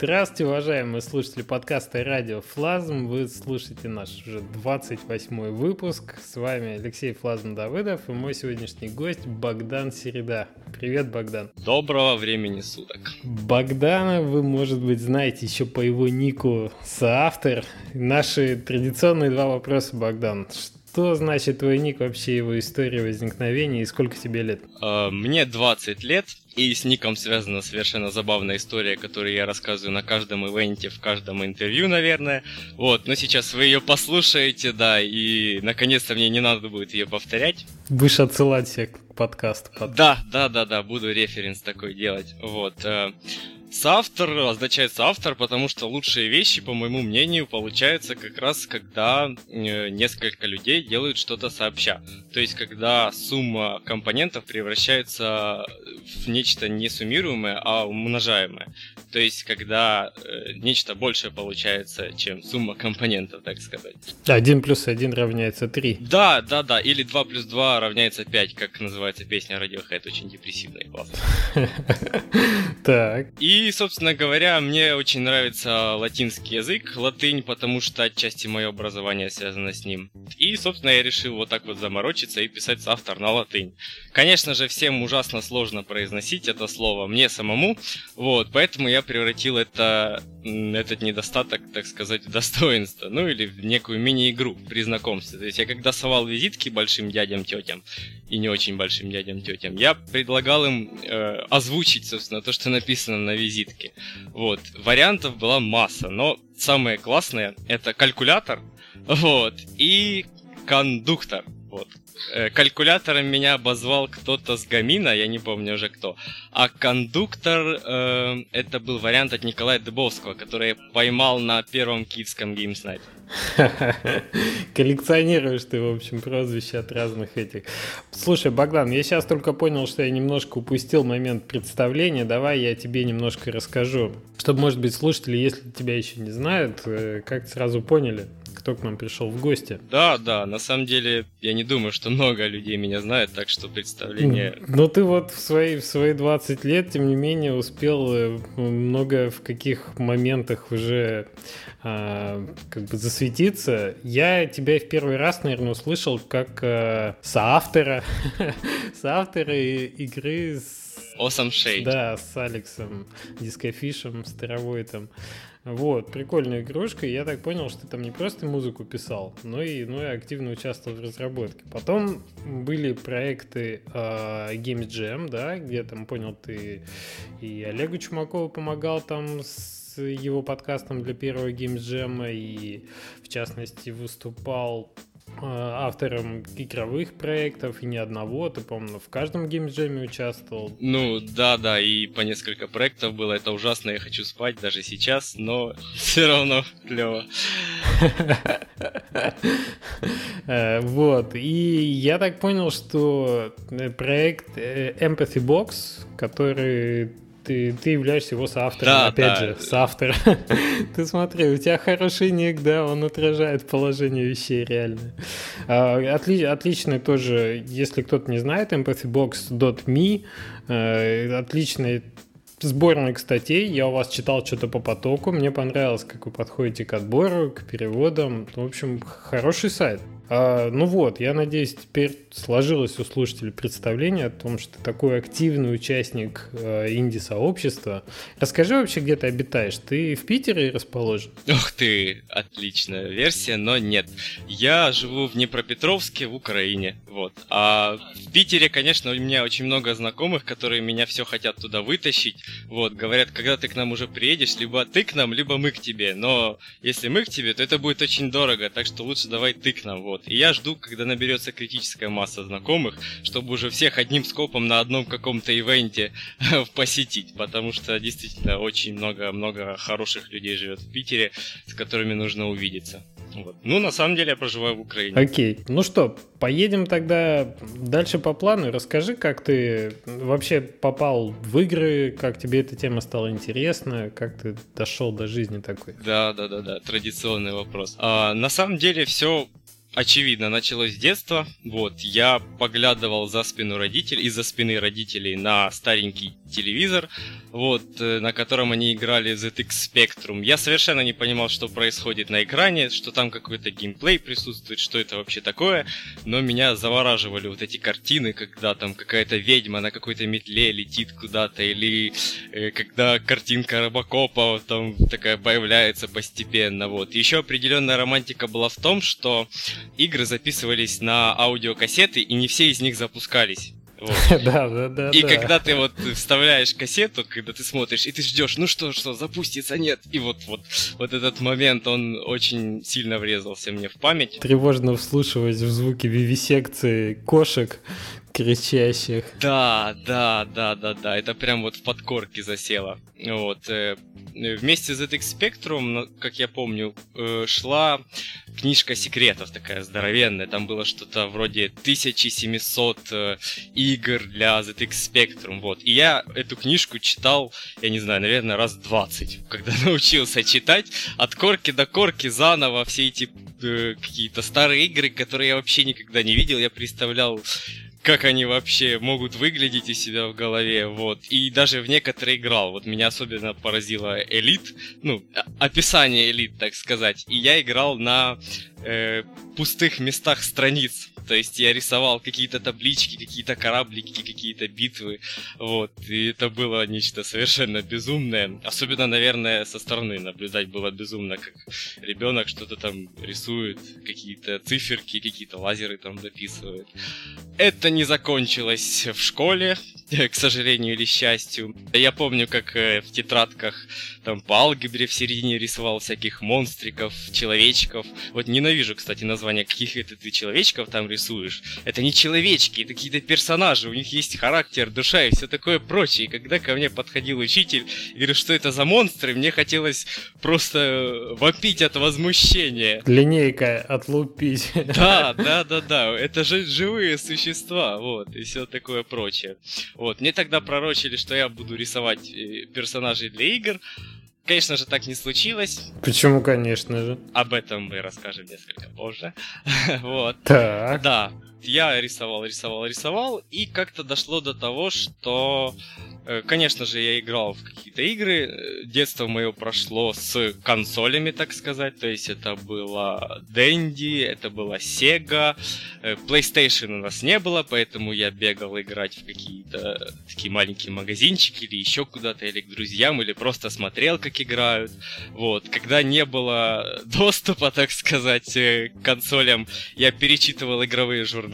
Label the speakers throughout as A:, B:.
A: Здравствуйте, уважаемые слушатели подкаста «Радио Флазм». Вы слушаете наш уже 28 выпуск. С вами Алексей Флазм Давыдов и мой сегодняшний гость Богдан Середа. Привет, Богдан.
B: Доброго времени суток.
A: Богдана вы, может быть, знаете еще по его нику соавтор. Наши традиционные два вопроса, Богдан. Что значит твой ник, вообще его история возникновения и сколько тебе лет?
B: Uh, мне 20 лет, и с ником связана совершенно забавная история, которую я рассказываю на каждом ивенте, в каждом интервью, наверное. Вот, но сейчас вы ее послушаете, да, и наконец-то мне не надо будет ее повторять.
A: Будешь отсылать всех к подкасту.
B: Потом. Да, да, да, да, буду референс такой делать. Вот. Соавтор означает соавтор, потому что лучшие вещи, по моему мнению, получаются как раз, когда э, несколько людей делают что-то сообща. То есть, когда сумма компонентов превращается в нечто не суммируемое, а умножаемое. То есть, когда э, нечто большее получается, чем сумма компонентов, так сказать.
A: 1 плюс 1 равняется 3.
B: Да, да, да. Или 2 плюс 2 равняется 5, как называется песня Radiohead. Очень депрессивная и классная.
A: Так.
B: И и, собственно говоря, мне очень нравится латинский язык, латынь, потому что отчасти мое образование связано с ним. И, собственно, я решил вот так вот заморочиться и писать автор на латынь. Конечно же, всем ужасно сложно произносить это слово, мне самому, вот, поэтому я превратил это, этот недостаток, так сказать, в достоинство, ну или в некую мини-игру при знакомстве. То есть я когда совал визитки большим дядям, тетям и не очень большим дядям, тетям, я предлагал им э, озвучить, собственно, то, что написано на визитке визитки. Вот. Вариантов была масса, но самые классные это калькулятор, вот, и кондуктор. Вот. Э, калькулятором меня обозвал кто-то с Гамина, я не помню уже кто. А кондуктор э, это был вариант от Николая Дыбовского, который я поймал на первом киевском геймснайте.
A: Коллекционируешь ты, в общем, прозвища от разных этих. Слушай, Богдан, я сейчас только понял, что я немножко упустил момент представления. Давай я тебе немножко расскажу, чтобы, может быть, слушатели, если тебя еще не знают, э, как сразу поняли, кто к нам пришел в гости.
B: Да, да, на самом деле я не думаю, что много людей меня знают, так что представление...
A: Ну ты вот в свои, в свои 20 лет, тем не менее, успел э, много в каких моментах уже а, как бы засветиться. Я тебя в первый раз, наверное, услышал как а, соавтора, соавтора игры с
B: Awesome Shade.
A: Да, с Алексом Дискофишем, Старовойтом. Вот, прикольная игрушка. Я так понял, что ты там не просто музыку писал, но и, ну, и активно участвовал в разработке. Потом были проекты э, Games Jam, да, где там, понял, ты и Олегу Чумакову помогал там с его подкастом для первого Games Jam, и в частности выступал автором игровых проектов и ни одного. Ты, по-моему, в каждом геймджеме участвовал.
B: Ну, да, да, и по несколько проектов было. Это ужасно, я хочу спать даже сейчас, но все равно клево.
A: Э, вот. И я так понял, что э, проект Empathy Box, который ты, ты являешься его соавтором, да, опять да. же, соавтор. ты смотри, у тебя хороший ник, да, он отражает положение вещей реально. А, отли, отличный тоже, если кто-то не знает, empathybox.me, э, отличный сборник статей. Я у вас читал что-то по потоку. Мне понравилось, как вы подходите к отбору, к переводам. В общем, хороший сайт. А, ну вот, я надеюсь, теперь сложилось у слушателей представление о том, что ты такой активный участник э, инди-сообщества. Расскажи вообще, где ты обитаешь. Ты в Питере расположен?
B: Ух ты, отличная версия, но нет. Я живу в Днепропетровске, в Украине. Вот. А в Питере, конечно, у меня очень много знакомых, которые меня все хотят туда вытащить. Вот, говорят, когда ты к нам уже приедешь, либо ты к нам, либо мы к тебе. Но если мы к тебе, то это будет очень дорого, так что лучше давай ты к нам. Вот. Вот. И я жду, когда наберется критическая масса знакомых, чтобы уже всех одним скопом на одном каком-то ивенте посетить. Потому что действительно очень много-много хороших людей живет в Питере, с которыми нужно увидеться. Вот. Ну, на самом деле, я проживаю в Украине.
A: Окей. Ну что, поедем тогда дальше по плану. Расскажи, как ты вообще попал в игры, как тебе эта тема стала интересна, как ты дошел до жизни такой.
B: Да, да, да, да, традиционный вопрос. А, на самом деле, все очевидно, началось с детства. Вот, я поглядывал за спину родителей, из-за спины родителей на старенький телевизор, вот, э, на котором они играли ZX Spectrum. Я совершенно не понимал, что происходит на экране, что там какой-то геймплей присутствует, что это вообще такое, но меня завораживали вот эти картины, когда там какая-то ведьма на какой-то метле летит куда-то, или э, когда картинка Робокопа там такая появляется постепенно, вот. Еще определенная романтика была в том, что игры записывались на аудиокассеты, и не все из них запускались.
A: Вот. Да, да, да.
B: И да. когда ты вот вставляешь кассету, когда ты смотришь, и ты ждешь, ну что, что, запустится, нет. И вот, вот, вот этот момент, он очень сильно врезался мне в память.
A: Тревожно вслушивать в звуки вивисекции кошек, кричащих.
B: Да, да, да, да, да, это прям вот в подкорке засело. Вот. Э, вместе с ZX Spectrum, как я помню, э, шла книжка секретов такая здоровенная. Там было что-то вроде 1700 э, игр для ZX Spectrum. Вот. И я эту книжку читал, я не знаю, наверное, раз 20, когда научился читать от корки до корки заново все эти какие-то старые игры, которые я вообще никогда не видел. Я представлял как они вообще могут выглядеть у себя в голове, вот. И даже в некоторые играл. Вот меня особенно поразило Элит, ну, описание Элит, так сказать. И я играл на э, пустых местах страниц. То есть я рисовал какие-то таблички, какие-то кораблики, какие-то битвы. Вот. И это было нечто совершенно безумное. Особенно, наверное, со стороны наблюдать было безумно, как ребенок что-то там рисует, какие-то циферки, какие-то лазеры там дописывает. Это не закончилось в школе, к сожалению или счастью. Я помню, как э, в тетрадках там по алгебре в середине рисовал всяких монстриков, человечков. Вот ненавижу, кстати, название каких это ты человечков там рисуешь. Это не человечки, это какие-то персонажи, у них есть характер, душа и все такое прочее. И когда ко мне подходил учитель и говорил, что это за монстры, мне хотелось просто вопить от возмущения.
A: Линейка отлупить.
B: Да, да, да, да. Это же живые существа, вот, и все такое прочее. Вот, мне тогда пророчили, что я буду рисовать э, персонажей для игр. Конечно же, так не случилось.
A: Почему, конечно же?
B: Об этом мы расскажем несколько позже. вот.
A: Так.
B: Да, я рисовал, рисовал, рисовал, и как-то дошло до того, что Э, конечно же, я играл в какие-то игры. Э, детство мое прошло с консолями, так сказать. То есть это было Dendy, это была Sega. Э, PlayStation у нас не было, поэтому я бегал играть в какие-то такие маленькие магазинчики или еще куда-то, или к друзьям, или просто смотрел, как играют. Вот. Когда не было доступа, так сказать, к консолям, я перечитывал игровые журналы.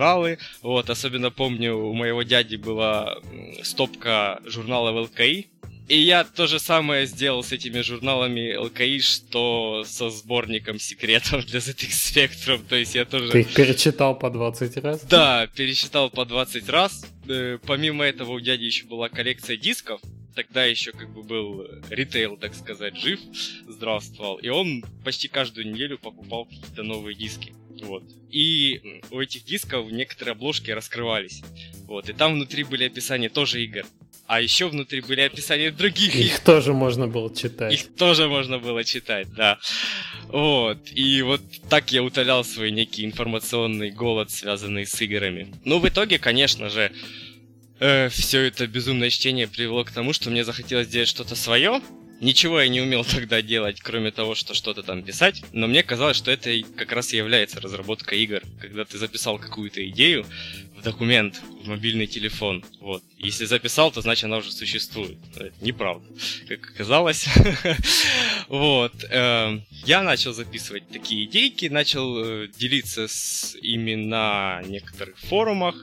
B: Вот. Особенно помню, у моего дяди была стопка журналов ЛКИ. И я то же самое сделал с этими журналами ЛКИ, что со сборником секретов для ZX Spectrum. То есть я тоже...
A: Ты их перечитал по 20 раз?
B: Да, перечитал по 20 раз. Э, помимо этого у дяди еще была коллекция дисков. Тогда еще как бы был ритейл, так сказать, жив, здравствовал. И он почти каждую неделю покупал какие-то новые диски. Вот. И у этих дисков некоторые обложки раскрывались. Вот. И там внутри были описания тоже игр. А еще внутри были описания других.
A: Их тоже можно было читать.
B: Их тоже можно было читать, да. Вот. И вот так я утолял свой некий информационный голод, связанный с играми. Ну, в итоге, конечно же, э, все это безумное чтение привело к тому, что мне захотелось сделать что-то свое. Ничего я не умел тогда делать, кроме того, что что-то там писать, но мне казалось, что это как раз и является разработка игр. Когда ты записал какую-то идею, документ в мобильный телефон. Вот. Если записал, то значит она уже существует. Это неправда, как оказалось. вот. Эм, я начал записывать такие идейки, начал э, делиться с ими на некоторых форумах.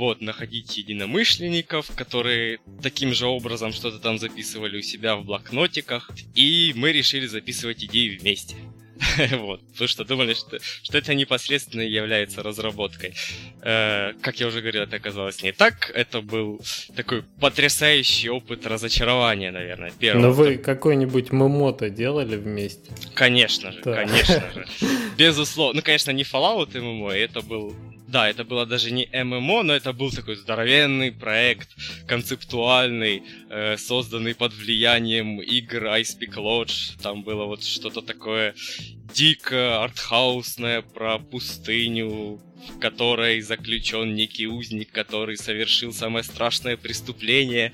B: Вот, находить единомышленников, которые таким же образом что-то там записывали у себя в блокнотиках. И мы решили записывать идеи вместе. вот, потому что думали, что, что это непосредственно является разработкой. Э, как я уже говорил, это оказалось не так. Это был такой потрясающий опыт разочарования, наверное, первого.
A: Но вы какой-нибудь мемото делали вместе?
B: Конечно же, да. конечно же. Безусловно. Ну, конечно, не Fallout MMO, это был да, это было даже не ММО, но это был такой здоровенный проект, концептуальный, э, созданный под влиянием игр Ice Peak Lodge. Там было вот что-то такое дико артхаусная про пустыню, в которой заключен некий узник, который совершил самое страшное преступление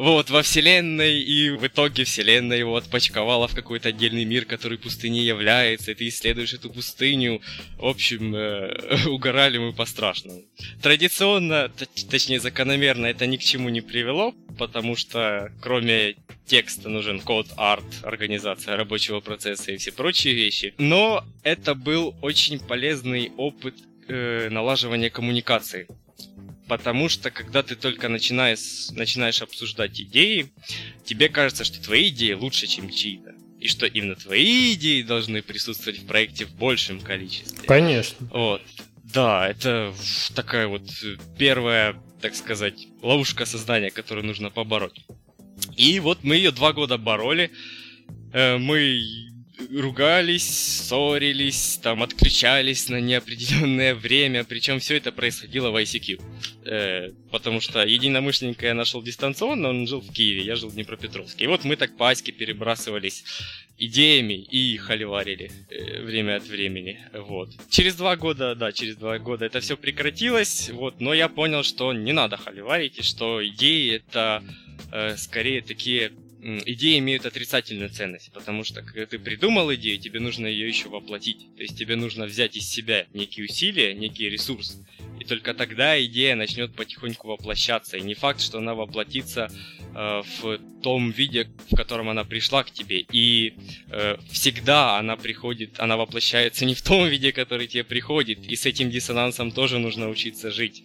B: вот, во вселенной, и в итоге вселенная его отпочковала в какой-то отдельный мир, который пустыней является, и ты исследуешь эту пустыню. В общем, э, угорали мы по-страшному. Традиционно, точнее закономерно, это ни к чему не привело, потому что кроме текста нужен код, арт, организация рабочего процесса и все прочие вещи. Но это был очень полезный опыт э, налаживания коммуникации потому что когда ты только начинаешь, начинаешь обсуждать идеи, тебе кажется, что твои идеи лучше, чем чьи-то. И что именно твои идеи должны присутствовать в проекте в большем количестве.
A: Конечно.
B: Вот. Да, это такая вот первая, так сказать, ловушка создания, которую нужно побороть. И вот мы ее два года бороли. Э, мы ругались, ссорились, там отключались на неопределенное время, причем все это происходило в ICQ. Э, потому что единомышленника я нашел дистанционно, он жил в Киеве, я жил в Днепропетровске. И вот мы так по Аське перебрасывались идеями и холиварили э, время от времени. Вот. Через два года, да, через два года это все прекратилось, вот, но я понял, что не надо холиварить, и что идеи это э, скорее такие идеи имеют отрицательную ценность, потому что когда ты придумал идею, тебе нужно ее еще воплотить. То есть тебе нужно взять из себя некие усилия, некий ресурс, и только тогда идея начнет потихоньку воплощаться. И не факт, что она воплотится э, в том виде, в котором она пришла к тебе. И э, всегда она приходит, она воплощается не в том виде, который тебе приходит. И с этим диссонансом тоже нужно учиться жить.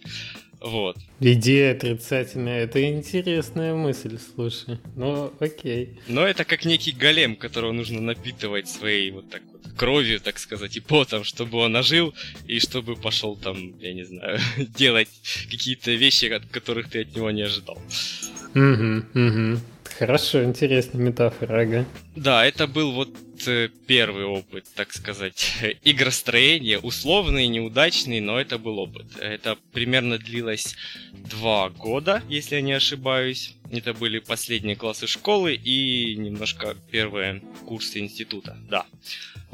B: Вот.
A: Идея отрицательная. Это интересная мысль, слушай. Ну, окей.
B: Но это как некий голем, которого нужно напитывать своей вот так вот кровью, так сказать, и потом, чтобы он ожил, и чтобы пошел там, я не знаю, делать какие-то вещи, от которых ты от него не ожидал.
A: Угу, угу. Хорошо, интересная метафора, ага.
B: Да, это был вот первый опыт, так сказать, игростроения, условный, неудачный, но это был опыт. Это примерно длилось два года, если я не ошибаюсь. Это были последние классы школы и немножко первые курсы института, да.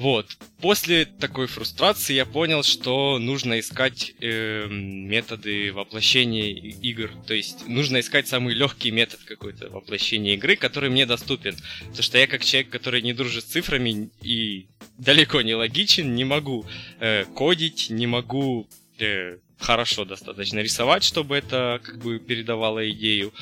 B: Вот. После такой фрустрации я понял, что нужно искать э, методы воплощения игр. То есть нужно искать самый легкий метод какой-то воплощения игры, который мне доступен. Потому что я как человек, который не дружит с цифрами и далеко не логичен, не могу э, кодить, не могу э, хорошо достаточно рисовать, чтобы это как бы передавало идею.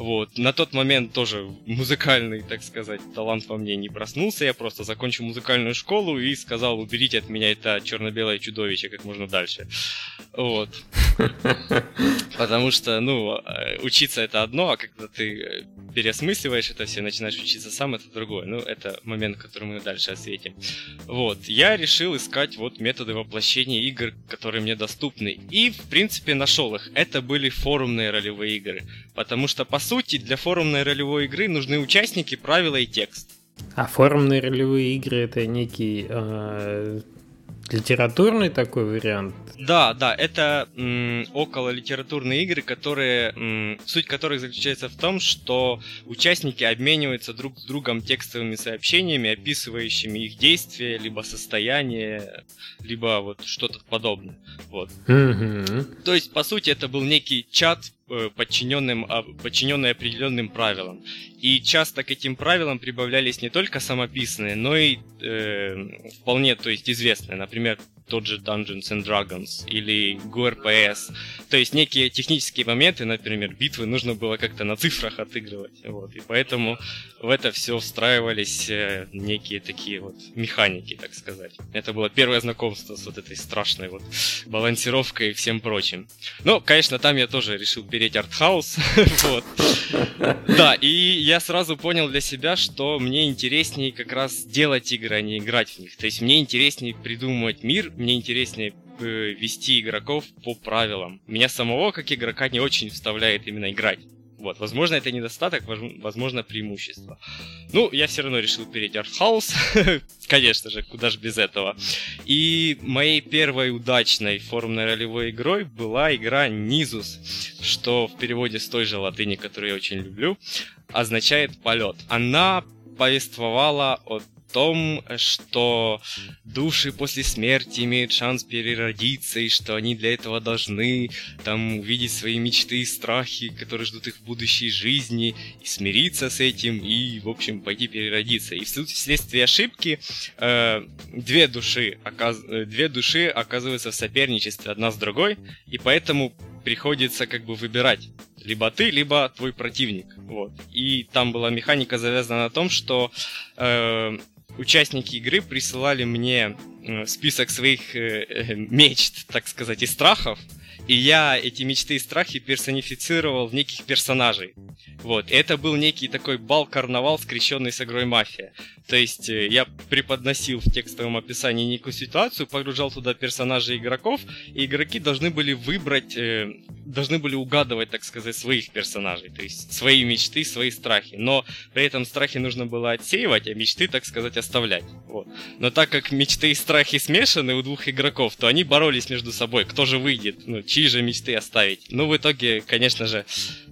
B: Вот. На тот момент тоже музыкальный, так сказать, талант во мне не проснулся. Я просто закончил музыкальную школу и сказал, уберите от меня это черно-белое чудовище как можно дальше. Вот. Потому что, ну, э, учиться это одно, а когда ты э, переосмысливаешь это все, начинаешь учиться сам, это другое. Ну, это момент, который мы дальше осветим. Вот. Я решил искать вот методы воплощения игр, которые мне доступны. И, в принципе, нашел их. Это были форумные ролевые игры. Потому что, по сути, для форумной ролевой игры нужны участники, правила и текст.
A: А форумные ролевые игры это некий э, литературный такой вариант?
B: Да, да, это м, около литературные игры, которые м, суть которых заключается в том, что участники обмениваются друг с другом текстовыми сообщениями, описывающими их действия, либо состояние, либо вот что-то подобное. Вот.
A: Mm-hmm.
B: То есть, по сути, это был некий чат подчиненным, а, подчиненные определенным правилам. И часто к этим правилам прибавлялись не только самописные, но и э, вполне, то есть известные, например, тот же Dungeons and Dragons или GURPS. То есть некие технические моменты, например, битвы нужно было как-то на цифрах отыгрывать. Вот. И поэтому в это все встраивались э, некие такие вот механики, так сказать. Это было первое знакомство с вот этой страшной вот балансировкой и всем прочим. Ну, конечно, там я тоже решил переть артхаус. вот. Да, и я сразу понял для себя, что мне интереснее как раз делать игры, а не играть в них. То есть мне интереснее придумывать мир, мне интереснее э, вести игроков по правилам. Меня самого, как игрока, не очень вставляет именно играть. Вот, возможно, это недостаток, возможно, преимущество. Ну, я все равно решил перейти Артхаус, конечно же, куда же без этого. И моей первой удачной форумной ролевой игрой была игра Низус, что в переводе с той же латыни, которую я очень люблю, означает полет. Она повествовала о том, что души после смерти имеют шанс переродиться, и что они для этого должны там увидеть свои мечты и страхи, которые ждут их в будущей жизни, и смириться с этим, и, в общем, пойти переродиться. И вследствие ошибки э, две души, оказ... две души оказываются в соперничестве одна с другой, и поэтому приходится как бы выбирать либо ты, либо твой противник. Вот. И там была механика завязана на том, что э, участники игры присылали мне э, список своих э, э, мечт, так сказать, и страхов, и я эти мечты и страхи персонифицировал в неких персонажей. Вот. И это был некий такой бал-карнавал, скрещенный с игрой мафия. То есть э, я преподносил в текстовом описании некую ситуацию, погружал туда персонажей игроков, и игроки должны были выбрать, э, должны были угадывать, так сказать, своих персонажей, то есть свои мечты, свои страхи. Но при этом страхи нужно было отсеивать, а мечты, так сказать, оставлять. Вот. Но так как мечты и страхи смешаны у двух игроков, то они боролись между собой, кто же выйдет, ну, чьи же мечты оставить. Ну, в итоге, конечно же,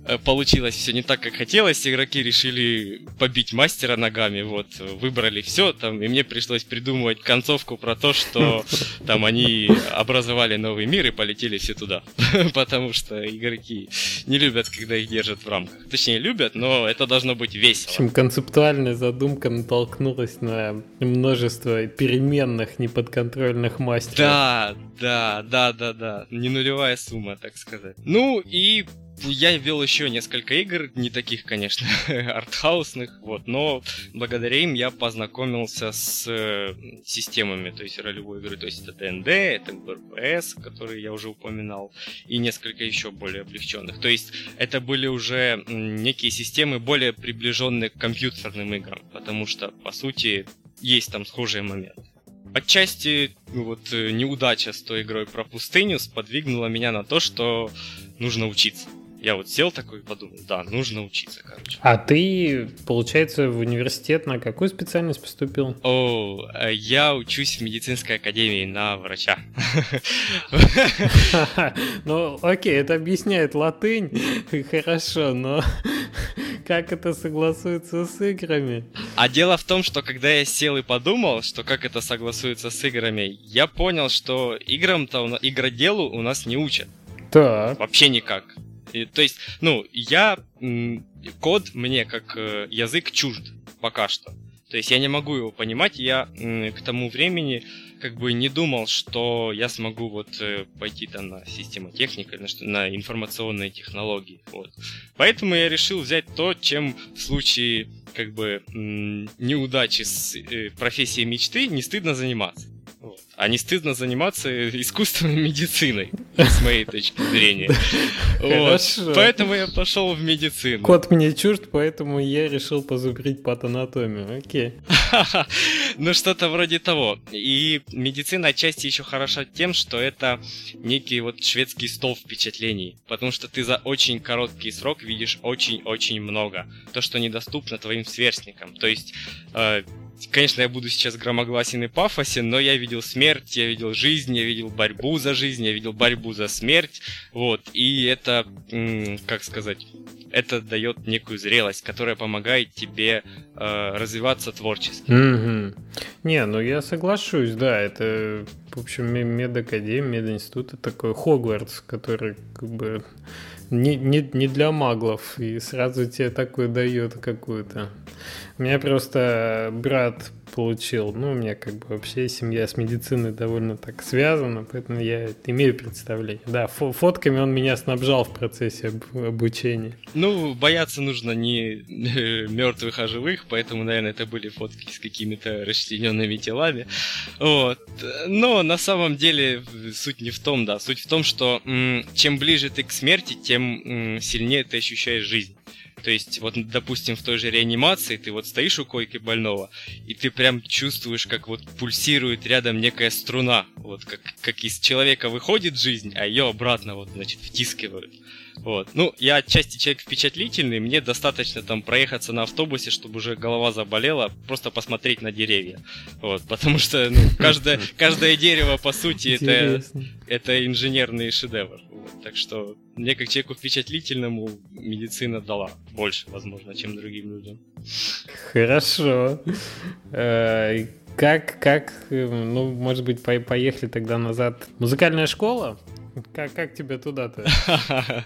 B: э, получилось все не так, как хотелось. Игроки решили побить мастера ногами, вот, выбрали все там, и мне пришлось придумывать концовку про то, что там они образовали новый мир и полетели все туда. Потому что игроки не любят, когда их держат в рамках. Точнее, любят, но это должно быть весело. В
A: общем, концептуальная задумка натолкнулась на множество переменных неподконтрольных мастеров.
B: Да, да, да, да, да. Не нулевая сумма, так сказать. Ну и я вел еще несколько игр, не таких, конечно, артхаусных, вот, но благодаря им я познакомился с э, системами, то есть ролевой игры, то есть это ДНД, это БРПС, которые я уже упоминал, и несколько еще более облегченных. То есть это были уже некие системы более приближенные к компьютерным играм, потому что, по сути, есть там схожие моменты. Отчасти ну, вот э, неудача с той игрой про пустыню сподвигнула меня на то, что нужно учиться. Я вот сел такой и подумал, да, нужно учиться, короче.
A: А ты, получается, в университет на какую специальность поступил?
B: О, э, я учусь в медицинской академии на врача.
A: Ну, окей, это объясняет латынь, хорошо, но как это согласуется с играми?
B: А дело в том, что когда я сел и подумал, что как это согласуется с играми, я понял, что играм-то, игроделу у нас не учат.
A: Так.
B: Вообще никак. И, то есть, ну, я... Код мне как э, язык чужд пока что. То есть я не могу его понимать, я к тому времени как бы не думал, что я смогу вот э, пойти там на системотехнику, на, на информационные технологии. Вот. Поэтому я решил взять то, чем в случае как бы неудачи с э, профессией мечты не стыдно заниматься. А не стыдно заниматься искусственной медициной, с моей точки зрения. Вот. Поэтому я пошел в медицину.
A: Кот мне чужд, поэтому я решил позубрить патанатомию. Окей.
B: Ну, что-то вроде того. И медицина отчасти еще хороша тем, что это некий вот шведский стол впечатлений. Потому что ты за очень короткий срок видишь очень-очень много. То, что недоступно твоим сверстникам. То есть э, Конечно, я буду сейчас громогласен и пафосен, но я видел смерть, я видел жизнь, я видел борьбу за жизнь, я видел борьбу за смерть, вот, и это, как сказать, это дает некую зрелость, которая помогает тебе э, развиваться творчески.
A: Mm-hmm. Не, ну я соглашусь, да, это, в общем, медакадемия, мединститут, это такой Хогвартс, который как бы не, не, не для маглов, и сразу тебе такое дает какую-то. Меня просто брат получил, ну, у меня как бы вообще семья с медициной довольно так связана, поэтому я имею представление. Да, фо фотками он меня снабжал в процессе об обучения.
B: Ну, бояться нужно не мертвых, а живых, поэтому, наверное, это были фотки с какими-то расчлененными телами. Вот. Но на самом деле суть не в том, да, суть в том, что чем ближе ты к смерти, тем сильнее ты ощущаешь жизнь. То есть, вот, допустим, в той же реанимации ты вот стоишь у койки больного, и ты прям чувствуешь, как вот пульсирует рядом некая струна. Вот как, как из человека выходит жизнь, а ее обратно вот, значит, втискивают. Вот. Ну, я отчасти человек впечатлительный, мне достаточно там проехаться на автобусе, чтобы уже голова заболела, просто посмотреть на деревья. Вот, потому что ну, каждое, каждое дерево, по сути, это, это инженерный шедевр. Вот, так что мне как человеку впечатлительному медицина дала больше, возможно, чем другим людям.
A: Хорошо. Э, как, как, ну, может быть, поехали тогда назад. Музыкальная школа? Как, как тебе туда-то?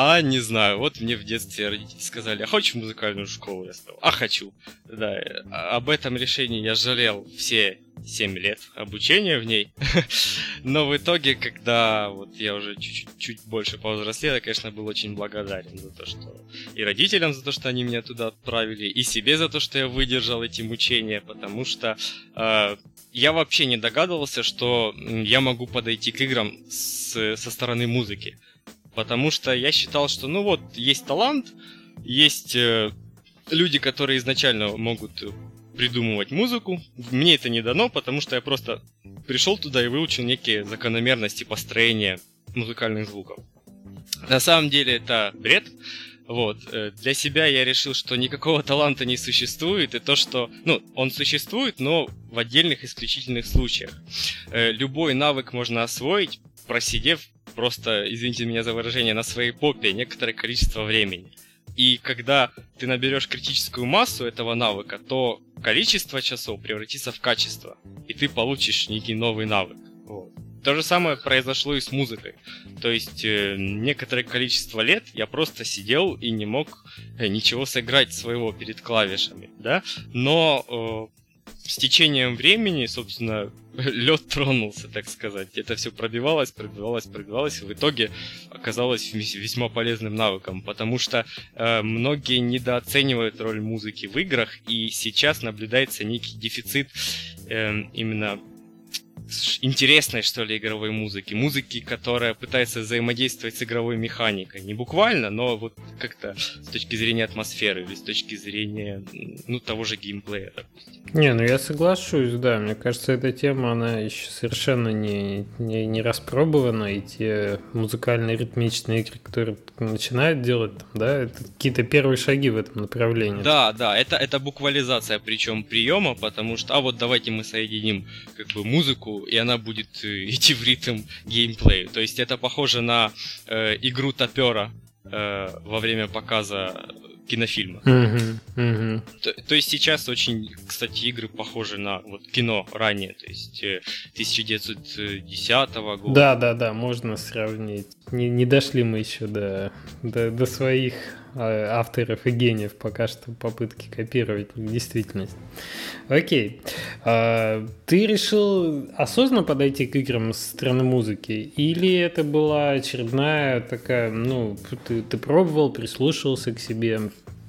B: А, не знаю. Вот мне в детстве родители сказали, а хочешь музыкальную школу? Я сказал, а хочу. Да, а, об этом решении я жалел все 7 лет обучения в ней. Но в итоге, когда вот я уже чуть-чуть больше повзрослел, я, конечно, был очень благодарен за то, что и родителям за то, что они меня туда отправили, и себе за то, что я выдержал эти мучения, потому что э, я вообще не догадывался, что я могу подойти к играм с, со стороны музыки. Потому что я считал, что ну вот, есть талант, есть э, люди, которые изначально могут придумывать музыку. Мне это не дано, потому что я просто пришел туда и выучил некие закономерности построения музыкальных звуков. На самом деле это бред. Вот. Э, для себя я решил, что никакого таланта не существует, и то, что... Ну, он существует, но в отдельных исключительных случаях. Э, любой навык можно освоить, просидев просто, извините меня за выражение, на своей попе некоторое количество времени. И когда ты наберешь критическую массу этого навыка, то количество часов превратится в качество, и ты получишь некий новый навык. То же самое произошло и с музыкой. То есть э, некоторое количество лет я просто сидел и не мог э, ничего сыграть своего перед клавишами, да. Но э, с течением времени, собственно, лед тронулся, так сказать. Это все пробивалось, пробивалось, пробивалось, и в итоге оказалось весьма полезным навыком, потому что э, многие недооценивают роль музыки в играх, и сейчас наблюдается некий дефицит э, именно интересной, что ли, игровой музыки. Музыки, которая пытается взаимодействовать с игровой механикой. Не буквально, но вот как-то с точки зрения атмосферы или с точки зрения, ну, того же геймплея, допустим.
A: Не, ну я соглашусь, да. Мне кажется, эта тема, она еще совершенно не, не, не распробована. И те музыкальные ритмичные игры, которые начинают делать, да, это какие-то первые шаги в этом направлении.
B: Да, да, это, это буквализация, причем приема, потому что, а вот давайте мы соединим как бы музыку и она будет э, идти в ритм геймплея. То есть это похоже на э, игру топера э, во время показа кинофильма.
A: Uh-huh, uh-huh.
B: То, то есть сейчас очень, кстати, игры похожи на вот кино ранее, то есть 1910 э, года.
A: Да, да, да, можно сравнить. Не, не дошли мы еще до, до, до своих авторов и гениев пока что попытки копировать действительность. Окей. А, ты решил осознанно подойти к играм с стороны музыки? Или это была очередная такая, ну, ты, ты пробовал, прислушивался к себе?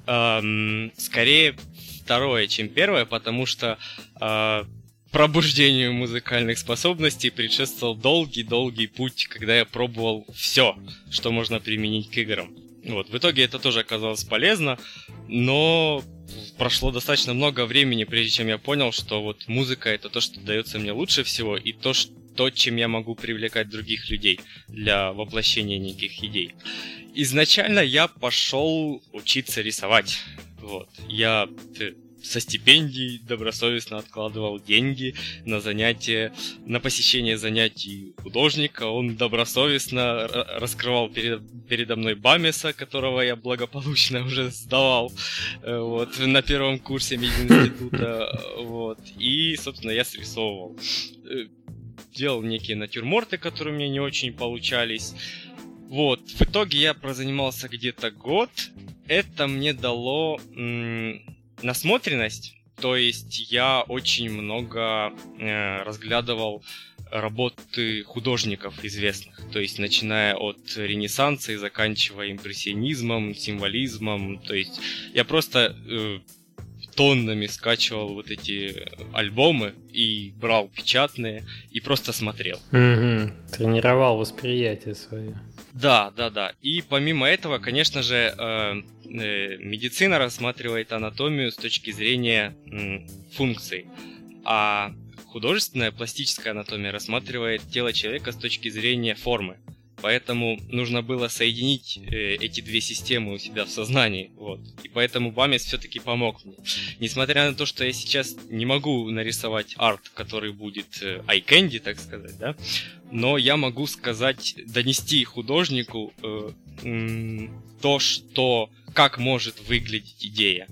B: Um, скорее второе, чем первое, потому что uh, пробуждению музыкальных способностей предшествовал долгий-долгий путь, когда я пробовал все, что можно применить к играм. Вот, в итоге это тоже оказалось полезно, но прошло достаточно много времени, прежде чем я понял, что вот музыка это то, что дается мне лучше всего, и то, что то, чем я могу привлекать других людей для воплощения неких идей. Изначально я пошел учиться рисовать. Вот. Я со стипендий добросовестно откладывал деньги на занятия, на посещение занятий художника. Он добросовестно раскрывал перед, передо мной Бамеса, которого я благополучно уже сдавал э, вот, на первом курсе мединститута. Вот. И, собственно, я срисовывал. Э, делал некие натюрморты, которые мне не очень получались. Вот, в итоге я прозанимался где-то год. Это мне дало насмотренность, то есть я очень много э, разглядывал работы художников известных, то есть начиная от Ренессанса и заканчивая импрессионизмом, символизмом, то есть я просто э, тоннами скачивал вот эти альбомы и брал печатные и просто смотрел.
A: Угу. Тренировал восприятие свое.
B: Да, да, да. И помимо этого, конечно же, э, э, медицина рассматривает анатомию с точки зрения э, функций, а художественная пластическая анатомия рассматривает тело человека с точки зрения формы. Поэтому нужно было соединить э, эти две системы у себя в сознании, вот. И поэтому Бамес все-таки помог мне. Несмотря на то, что я сейчас не могу нарисовать арт, который будет э, так сказать, да, но я могу сказать, донести художнику э, то, что как может выглядеть идея.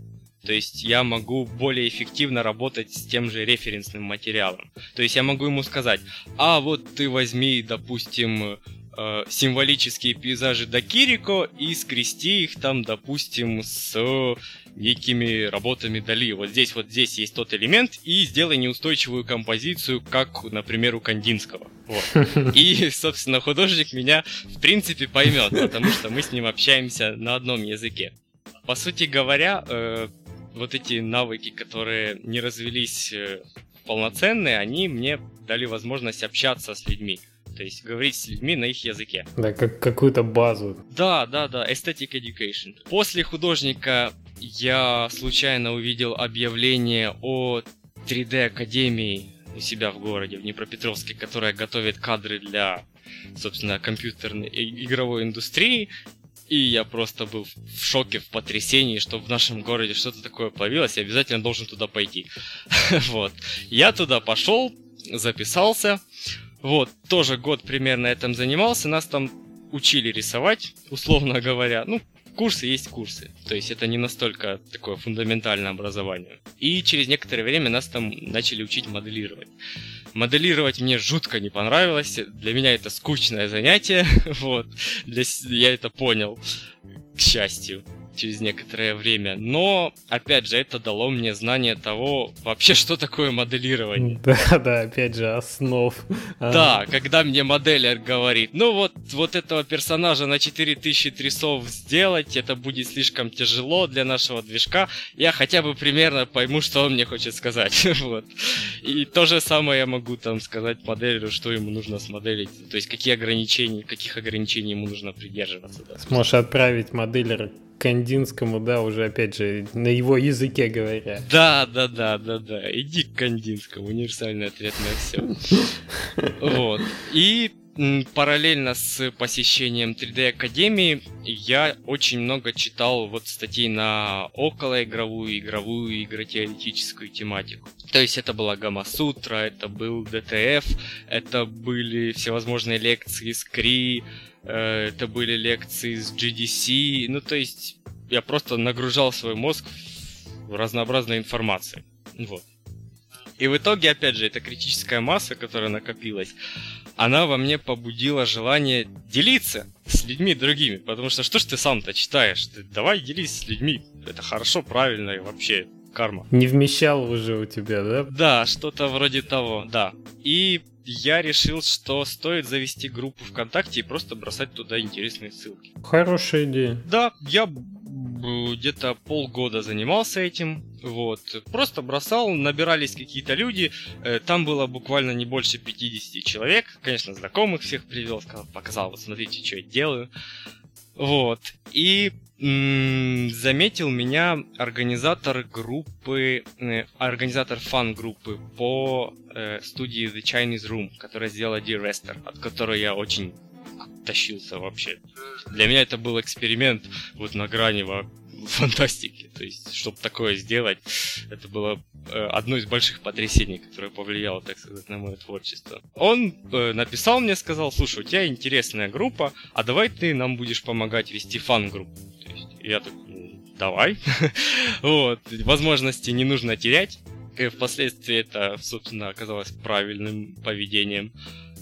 B: То есть я могу более эффективно работать с тем же референсным материалом. То есть я могу ему сказать, а вот ты возьми, допустим, э, символические пейзажи Дакирико и скрести их там, допустим, с некими работами Дали. Вот здесь вот здесь есть тот элемент, и сделай неустойчивую композицию, как, например, у Кандинского. Вот. И, собственно, художник меня, в принципе, поймет, потому что мы с ним общаемся на одном языке. По сути говоря, э, вот эти навыки, которые не развелись э, полноценные, они мне дали возможность общаться с людьми. То есть говорить с людьми на их языке.
A: Да, как какую-то базу.
B: Да, да, да, Aesthetic Education. После художника я случайно увидел объявление о 3D Академии у себя в городе, в Днепропетровске, которая готовит кадры для, собственно, компьютерной и игровой индустрии. И я просто был в шоке, в потрясении, что в нашем городе что-то такое появилось, я обязательно должен туда пойти. вот. Я туда пошел, записался. Вот, тоже год примерно этим занимался. Нас там учили рисовать, условно говоря. Ну, курсы есть курсы. То есть это не настолько такое фундаментальное образование. И через некоторое время нас там начали учить моделировать. Моделировать мне жутко не понравилось. Для меня это скучное занятие. вот. Для... Я это понял, к счастью через некоторое время. Но, опять же, это дало мне знание того, вообще, что такое моделирование.
A: Да, да, опять же, основ.
B: Да, когда мне моделер говорит, ну вот, вот этого персонажа на 4000 трясов сделать, это будет слишком тяжело для нашего движка, я хотя бы примерно пойму, что он мне хочет сказать. вот. И то же самое я могу там сказать моделеру, что ему нужно смоделить, то есть какие ограничения, каких ограничений ему нужно придерживаться. Да.
A: Сможешь отправить моделера Кандинскому, да, уже опять же на его языке говоря.
B: Да, да, да, да, да. Иди к Кандинскому, универсальный ответ на все. Вот. И параллельно с посещением 3D Академии я очень много читал вот статей на околоигровую, игровую, игротеоретическую тематику. То есть это была Гамма Сутра, это был ДТФ, это были всевозможные лекции с Кри, Э, это были лекции с GDC. Ну, то есть я просто нагружал свой мозг разнообразной информацией. Вот. И в итоге, опять же, эта критическая масса, которая накопилась, она во мне побудила желание делиться с людьми другими. Потому что что ж ты сам-то читаешь? Ты давай делись с людьми. Это хорошо, правильно и вообще карма.
A: Не вмещал уже у тебя, да?
B: Да, что-то вроде того, да. И я решил, что стоит завести группу ВКонтакте и просто бросать туда интересные ссылки.
A: Хорошая идея.
B: Да, я где-то полгода занимался этим. Вот. Просто бросал, набирались какие-то люди. Э, там было буквально не больше 50 человек. Конечно, знакомых всех привел, сказал, показал, вот смотрите, что я делаю. Вот. И заметил меня организатор группы, э, организатор фан-группы по э, студии The Chinese Room, которая сделала Dear Rester, от которой я очень тащился вообще. Для меня это был эксперимент вот на грани фантастики. То есть, чтобы такое сделать, это было э, одно из больших потрясений, которое повлияло, так сказать, на мое творчество. Он написал мне, сказал, слушай, у тебя интересная группа, а давай ты нам будешь помогать вести фан-группу. Я так, давай. вот, возможности не нужно терять. И впоследствии это, собственно, оказалось правильным поведением.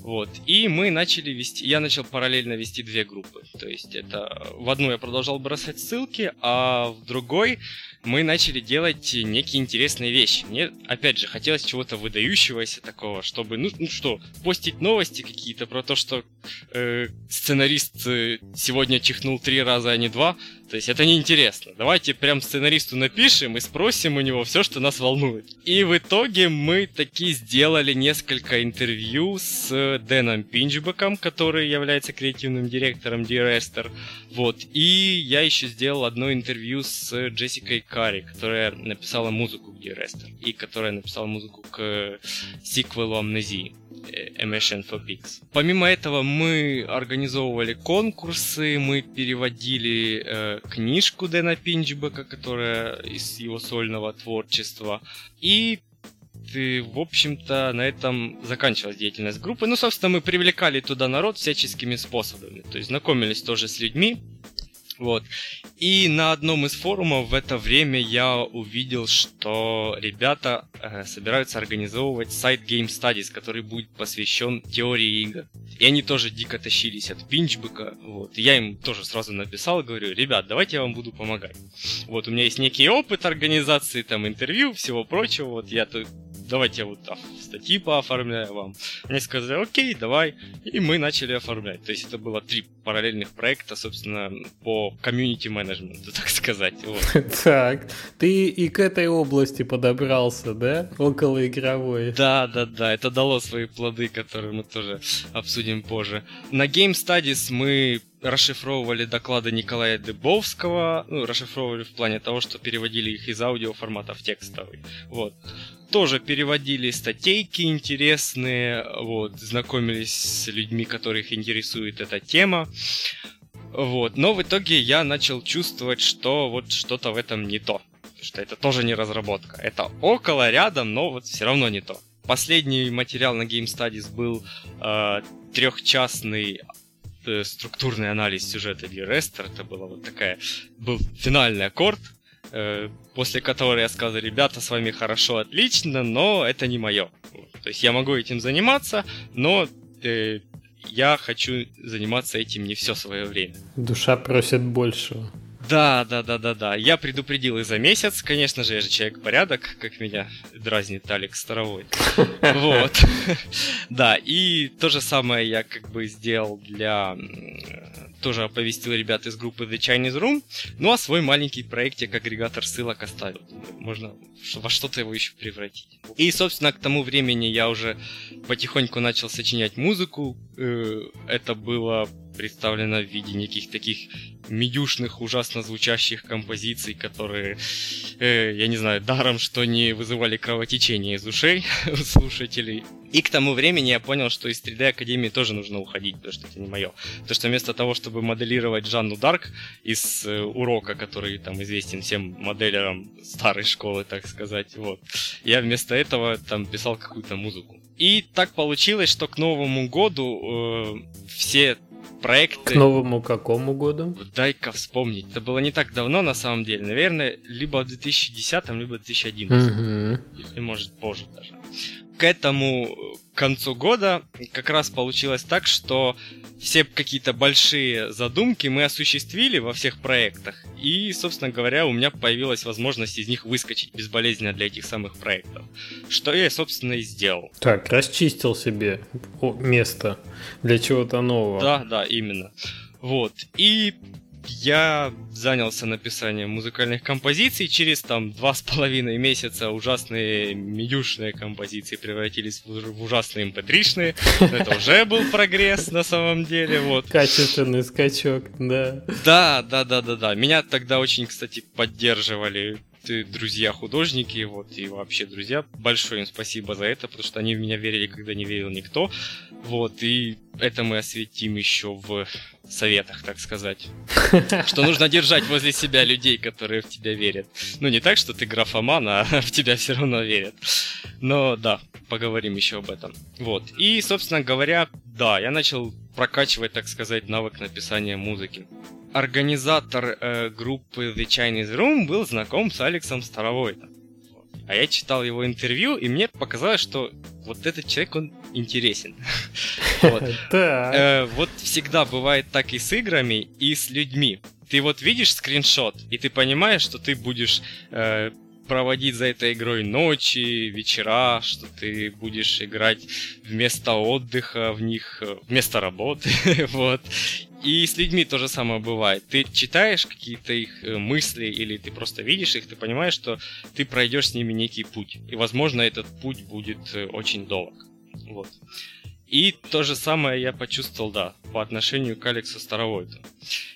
B: Вот. И мы начали вести, я начал параллельно вести две группы. То есть это в одну я продолжал бросать ссылки, а в другой мы начали делать некие интересные вещи. Мне, опять же, хотелось чего-то выдающегося такого, чтобы, ну, ну что, постить новости какие-то про то, что э, сценарист э, сегодня чихнул три раза, а не два. То есть это неинтересно. Давайте прям сценаристу напишем и спросим у него все, что нас волнует. И в итоге мы таки сделали несколько интервью с Дэном Пинчбеком, который является креативным директором Dear. Вот. И я еще сделал одно интервью с Джессикой Карри, которая написала музыку к Dear и которая написала музыку к сиквелу Амнезии. MSN for Pigs. Помимо этого мы организовывали конкурсы, мы переводили э, книжку Дэна Пинчбека, которая из его сольного творчества, и и, в общем-то, на этом заканчивалась деятельность группы. Ну, собственно, мы привлекали туда народ всяческими способами. То есть знакомились тоже с людьми, вот. И на одном из форумов в это время я увидел, что ребята э, собираются организовывать сайт Game Studies, который будет посвящен теории игр. И они тоже дико тащились от пинчбека. Вот. И я им тоже сразу написал, говорю, ребят, давайте я вам буду помогать. Вот у меня есть некий опыт организации, там интервью, всего прочего. Вот я тут давайте я вот а, статьи пооформляю вам. Они сказали, окей, давай. И мы начали оформлять. То есть это было три параллельных проекта, собственно, по комьюнити менеджменту, так сказать. Вот.
A: Так, ты и к этой области подобрался, да? Около игровой.
B: Да, да, да, это дало свои плоды, которые мы тоже обсудим позже. На Game Studies мы расшифровывали доклады Николая Дыбовского, ну, расшифровывали в плане того, что переводили их из аудиоформата в текстовый. Вот тоже переводили статейки интересные, вот, знакомились с людьми, которых интересует эта тема. Вот. Но в итоге я начал чувствовать, что вот что-то в этом не то. Что это тоже не разработка. Это около, рядом, но вот все равно не то. Последний материал на Game Studies был э, трехчастный э, структурный анализ сюжета Рестер. Это была вот такая... Был финальный аккорд, Э, после которой я сказал, ребята, с вами хорошо, отлично, но это не мое. То есть я могу этим заниматься, но э, я хочу заниматься этим не все свое время.
A: Душа просит большего.
B: Да, да, да, да, да. Я предупредил их за месяц. Конечно же, я же человек порядок, как меня дразнит Алекс Старовой. Вот. Да, и то же самое я как бы сделал для тоже оповестил ребят из группы The Chinese Room, ну а свой маленький проектик агрегатор ссылок оставил. Можно во что-то его еще превратить. И, собственно, к тому времени я уже потихоньку начал сочинять музыку. Э, это было представлено в виде неких таких медюшных, ужасно звучащих композиций, которые, э, я не знаю, даром, что не вызывали кровотечение из ушей у слушателей. И к тому времени я понял, что из 3D Академии тоже нужно уходить, потому что это не мое. Потому что вместо того, чтобы моделировать Жанну Дарк из э, урока, который там известен всем моделерам старой школы, так сказать, вот, я вместо этого там писал какую-то музыку. И так получилось, что к Новому году э, все проекты...
A: К новому какому году?
B: Дай-ка вспомнить. Это было не так давно, на самом деле. Наверное, либо в 2010, либо в 2011. Угу. Или, может, позже даже. К этому концу года как раз получилось так, что все какие-то большие задумки мы осуществили во всех проектах. И, собственно говоря, у меня появилась возможность из них выскочить безболезненно для этих самых проектов. Что я, собственно, и сделал.
A: Так, расчистил себе место для чего-то нового.
B: Да, да, именно. Вот. И я занялся написанием музыкальных композиций. Через там два с половиной месяца ужасные медюшные композиции превратились в ужасные mp эм Это уже был прогресс на самом деле. Вот.
A: Качественный скачок, да.
B: Да, да, да, да, да. Меня тогда очень, кстати, поддерживали друзья художники, вот, и вообще друзья. Большое им спасибо за это, потому что они в меня верили, когда не верил никто. Вот, и это мы осветим еще в советах, так сказать. Что нужно держать возле себя людей, которые в тебя верят. Ну, не так, что ты графоман, а в тебя все равно верят. Но да, поговорим еще об этом. Вот. И, собственно говоря, да, я начал прокачивать, так сказать, навык написания музыки. Организатор э, группы The Chinese Room был знаком с Алексом Старовойтом. А я читал его интервью, и мне показалось, что вот этот человек, он интересен. Э, вот всегда бывает так и с играми, и с людьми. Ты вот видишь скриншот, и ты понимаешь, что ты будешь э, проводить за этой игрой ночи, вечера, что ты будешь играть вместо отдыха в них, э, вместо работы, вот. И с людьми то же самое бывает. Ты читаешь какие-то их э, мысли или ты просто видишь их, ты понимаешь, что ты пройдешь с ними некий путь. И, возможно, этот путь будет э, очень долг. Вот. И то же самое я почувствовал, да, по отношению к Алексу Старовойту.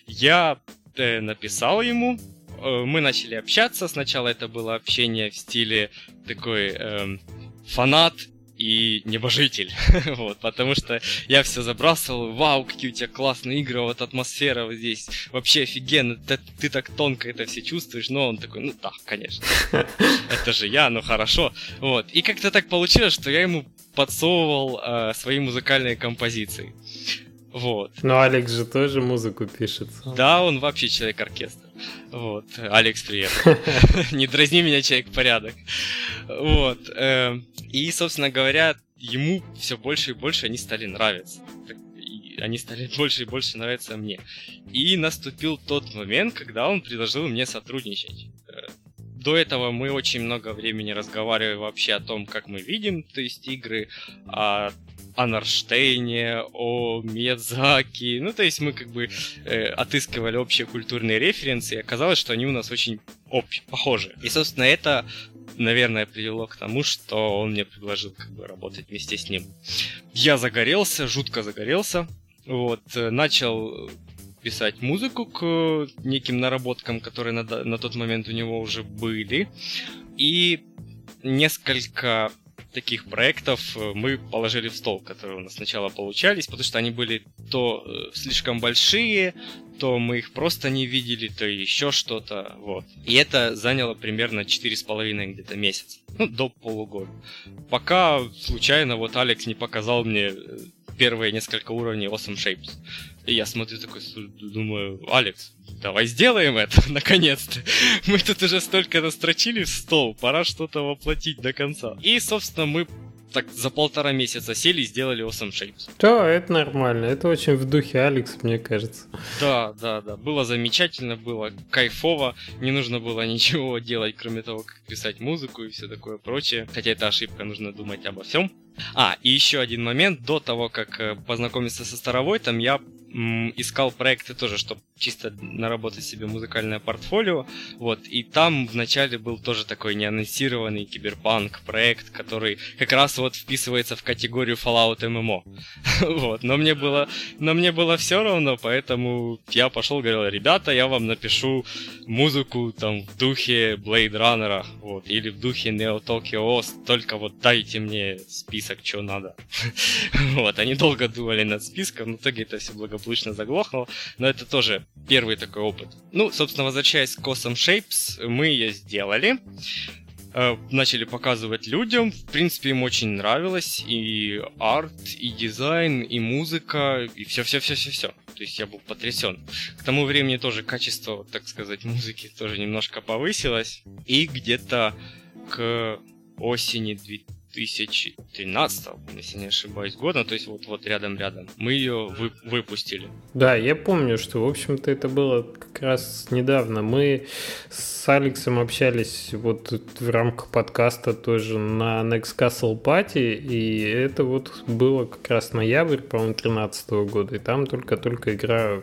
B: Я э, написал ему, э, мы начали общаться. Сначала это было общение в стиле такой э, фанат и небожитель. вот, потому что я все забрасывал, вау, какие у тебя классные игры, вот атмосфера вот здесь вообще офигенно, ты, ты так тонко это все чувствуешь, но он такой, ну да, конечно, это же я, ну хорошо. Вот, и как-то так получилось, что я ему подсовывал э, свои музыкальные композиции. Вот.
A: Но Алекс же тоже музыку пишет.
B: Да, он вообще человек-оркестр. Вот. Алекс, привет. Не дразни меня, человек-порядок. Вот. Эм, и, собственно говоря, ему все больше и больше они стали нравиться. Они стали больше и больше нравиться мне. И наступил тот момент, когда он предложил мне сотрудничать. Э, до этого мы очень много времени разговаривали вообще о том, как мы видим, то есть игры, о о о Миядзаки. Ну, то есть мы как бы э, отыскивали общие культурные референсы, и оказалось, что они у нас очень общ, похожи. И, собственно, это, наверное, привело к тому, что он мне предложил как бы работать вместе с ним. Я загорелся, жутко загорелся. Вот, э, начал писать музыку к неким наработкам, которые на, на тот момент у него уже были. И несколько таких проектов э, мы положили в стол, которые у нас сначала получались, потому что они были то э, слишком большие, то мы их просто не видели, то еще что-то, вот. И это заняло примерно 4,5 где-то месяц, ну, до полугода. Пока случайно вот Алекс не показал мне э, первые несколько уровней Awesome Shapes. И я смотрю такой, думаю, Алекс, давай сделаем это, наконец-то. Мы тут уже столько настрочили в стол, пора что-то воплотить до конца. И, собственно, мы так за полтора месяца сели и сделали Awesome Shapes.
A: Да, это нормально. Это очень в духе Алекс, мне кажется.
B: Да, да, да. Было замечательно, было кайфово. Не нужно было ничего делать, кроме того, как писать музыку и все такое прочее. Хотя это ошибка, нужно думать обо всем. А, и еще один момент. До того, как э, познакомиться со Старовой, там я искал проекты тоже, чтобы чисто наработать себе музыкальное портфолио. Вот, и там вначале был тоже такой неанонсированный киберпанк проект, который как раз вот вписывается в категорию Fallout MMO. вот, но мне было, но мне было все равно, поэтому я пошел, говорил, ребята, я вам напишу музыку там в духе Blade Runner, вот, или в духе Neo Tokyo Ost, только вот дайте мне список, что надо. вот, они долго думали над списком, в итоге это все благополучно благополучно заглохло, но это тоже первый такой опыт. Ну, собственно, возвращаясь к Cosm Shapes, мы ее сделали, э, начали показывать людям, в принципе, им очень нравилось и арт, и дизайн, и музыка, и все-все-все-все-все. То есть я был потрясен. К тому времени тоже качество, так сказать, музыки тоже немножко повысилось. И где-то к осени 2000 2013, если не ошибаюсь, года, то есть вот, вот рядом-рядом, мы ее вы, выпустили.
A: Да, я помню, что, в общем-то, это было как раз недавно. Мы с Алексом общались вот в рамках подкаста тоже на Next Castle Party, и это вот было как раз ноябрь, по-моему, 2013 года, и там только-только игра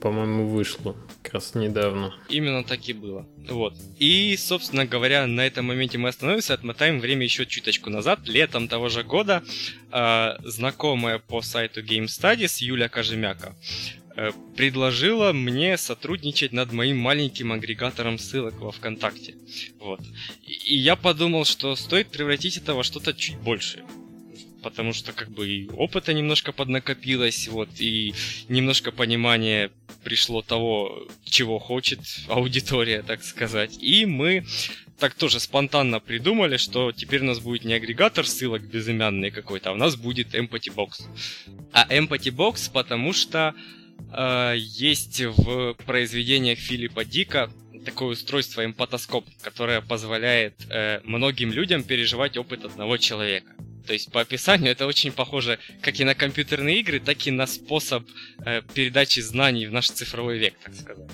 A: по-моему, вышла раз недавно.
B: Именно так и было. Вот. И, собственно говоря, на этом моменте мы остановимся, отмотаем время еще чуточку назад. Летом того же года э, знакомая по сайту Game Studies Юля Кожемяка э, предложила мне сотрудничать над моим маленьким агрегатором ссылок во ВКонтакте. Вот. И я подумал, что стоит превратить это во что-то чуть большее потому что как бы и опыта немножко поднакопилось, вот, и немножко понимания пришло того, чего хочет аудитория, так сказать. И мы так тоже спонтанно придумали, что теперь у нас будет не агрегатор ссылок безымянный какой-то, а у нас будет Empathy Box. А Empathy Box, потому что э, есть в произведениях Филиппа Дика такое устройство эмпатоскоп, которое позволяет э, многим людям переживать опыт одного человека. То есть по описанию это очень похоже как и на компьютерные игры, так и на способ э, передачи знаний в наш цифровой век, так сказать.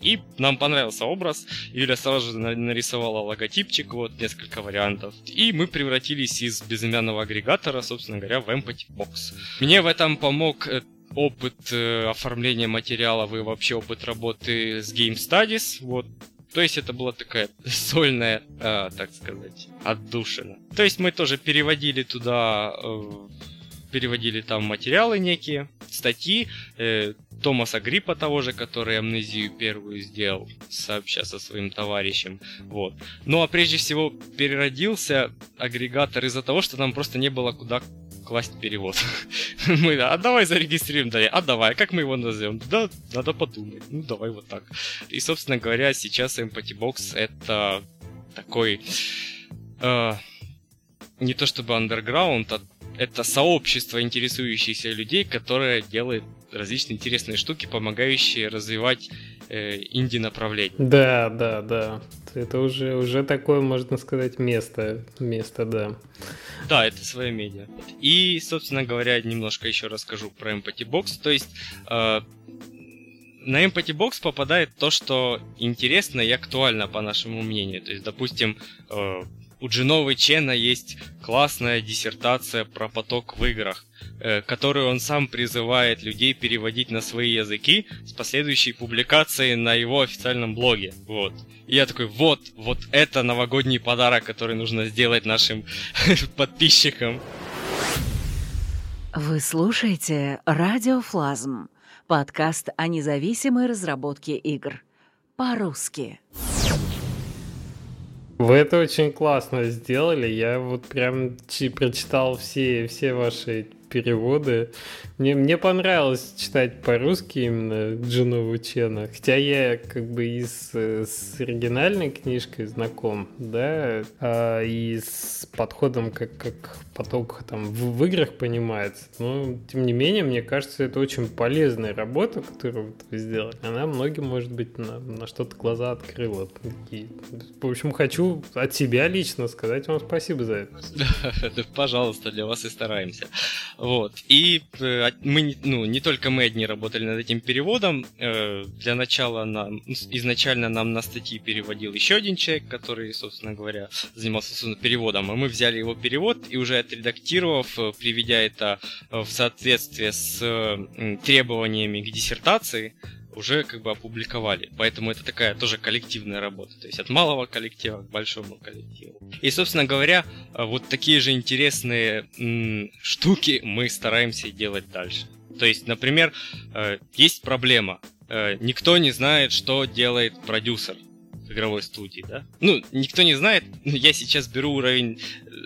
B: И нам понравился образ. Юля сразу же нарисовала логотипчик, вот несколько вариантов. И мы превратились из безымянного агрегатора, собственно говоря, в Empathy Box. Мне в этом помог э, опыт э, оформления материалов и вообще опыт работы с Game Studies. Вот то есть это была такая сольная, э, так сказать, отдушина. То есть мы тоже переводили туда э, переводили там материалы некие, статьи, э, Томаса Гриппа того же, который амнезию первую сделал, сообща со своим товарищем. Вот. Ну а прежде всего переродился агрегатор из-за того, что нам просто не было куда класть перевод. Мы, а давай зарегистрируем, да, а давай, как мы его назовем? Да, надо подумать. Ну, давай вот так. И, собственно говоря, сейчас Empathy Box это такой э, не то чтобы underground, а это сообщество интересующихся людей, которое делает различные интересные штуки, помогающие развивать э, инди-направление.
A: Да, да, да. Это уже, уже такое, можно сказать, место. Место, да.
B: Да, это свое медиа. И, собственно говоря, немножко еще расскажу про Empathy Box. То есть э, на Empathy Box попадает то, что интересно и актуально, по нашему мнению. То есть, допустим, э, у Джиновой Чена есть классная диссертация про поток в играх, э, которую он сам призывает людей переводить на свои языки с последующей публикацией на его официальном блоге. Вот. И я такой, вот, вот это новогодний подарок, который нужно сделать нашим подписчикам.
C: Вы слушаете Радиофлазм, подкаст о независимой разработке игр. По-русски.
A: Вы это очень классно сделали. Я вот прям прочитал все, все ваши переводы. Мне, мне понравилось читать по-русски именно Джинову Чена. Хотя я как бы и с, с оригинальной книжкой знаком, да, а, и с подходом, как, как поток там в, в играх понимается. Но, тем не менее, мне кажется, это очень полезная работа, которую вы сделали. Она многим, может быть, на, на что-то глаза открыла. Такие. В общем, хочу от себя лично сказать вам спасибо за это.
B: Пожалуйста, для вас и стараемся. Вот. И э, мы, ну, не только мы одни работали над этим переводом. Э, для начала нам, изначально нам на статьи переводил еще один человек, который, собственно говоря, занимался собственно, переводом. А мы взяли его перевод и уже отредактировав, э, приведя это в соответствие с требованиями к диссертации, уже как бы опубликовали. Поэтому это такая тоже коллективная работа. То есть от малого коллектива к большому коллективу. И, собственно говоря, э, вот такие же интересные м- штуки мы стараемся делать дальше. То есть, например, э, есть проблема. Э, никто не знает, что делает продюсер в игровой студии, да? Ну, никто не знает, я сейчас беру уровень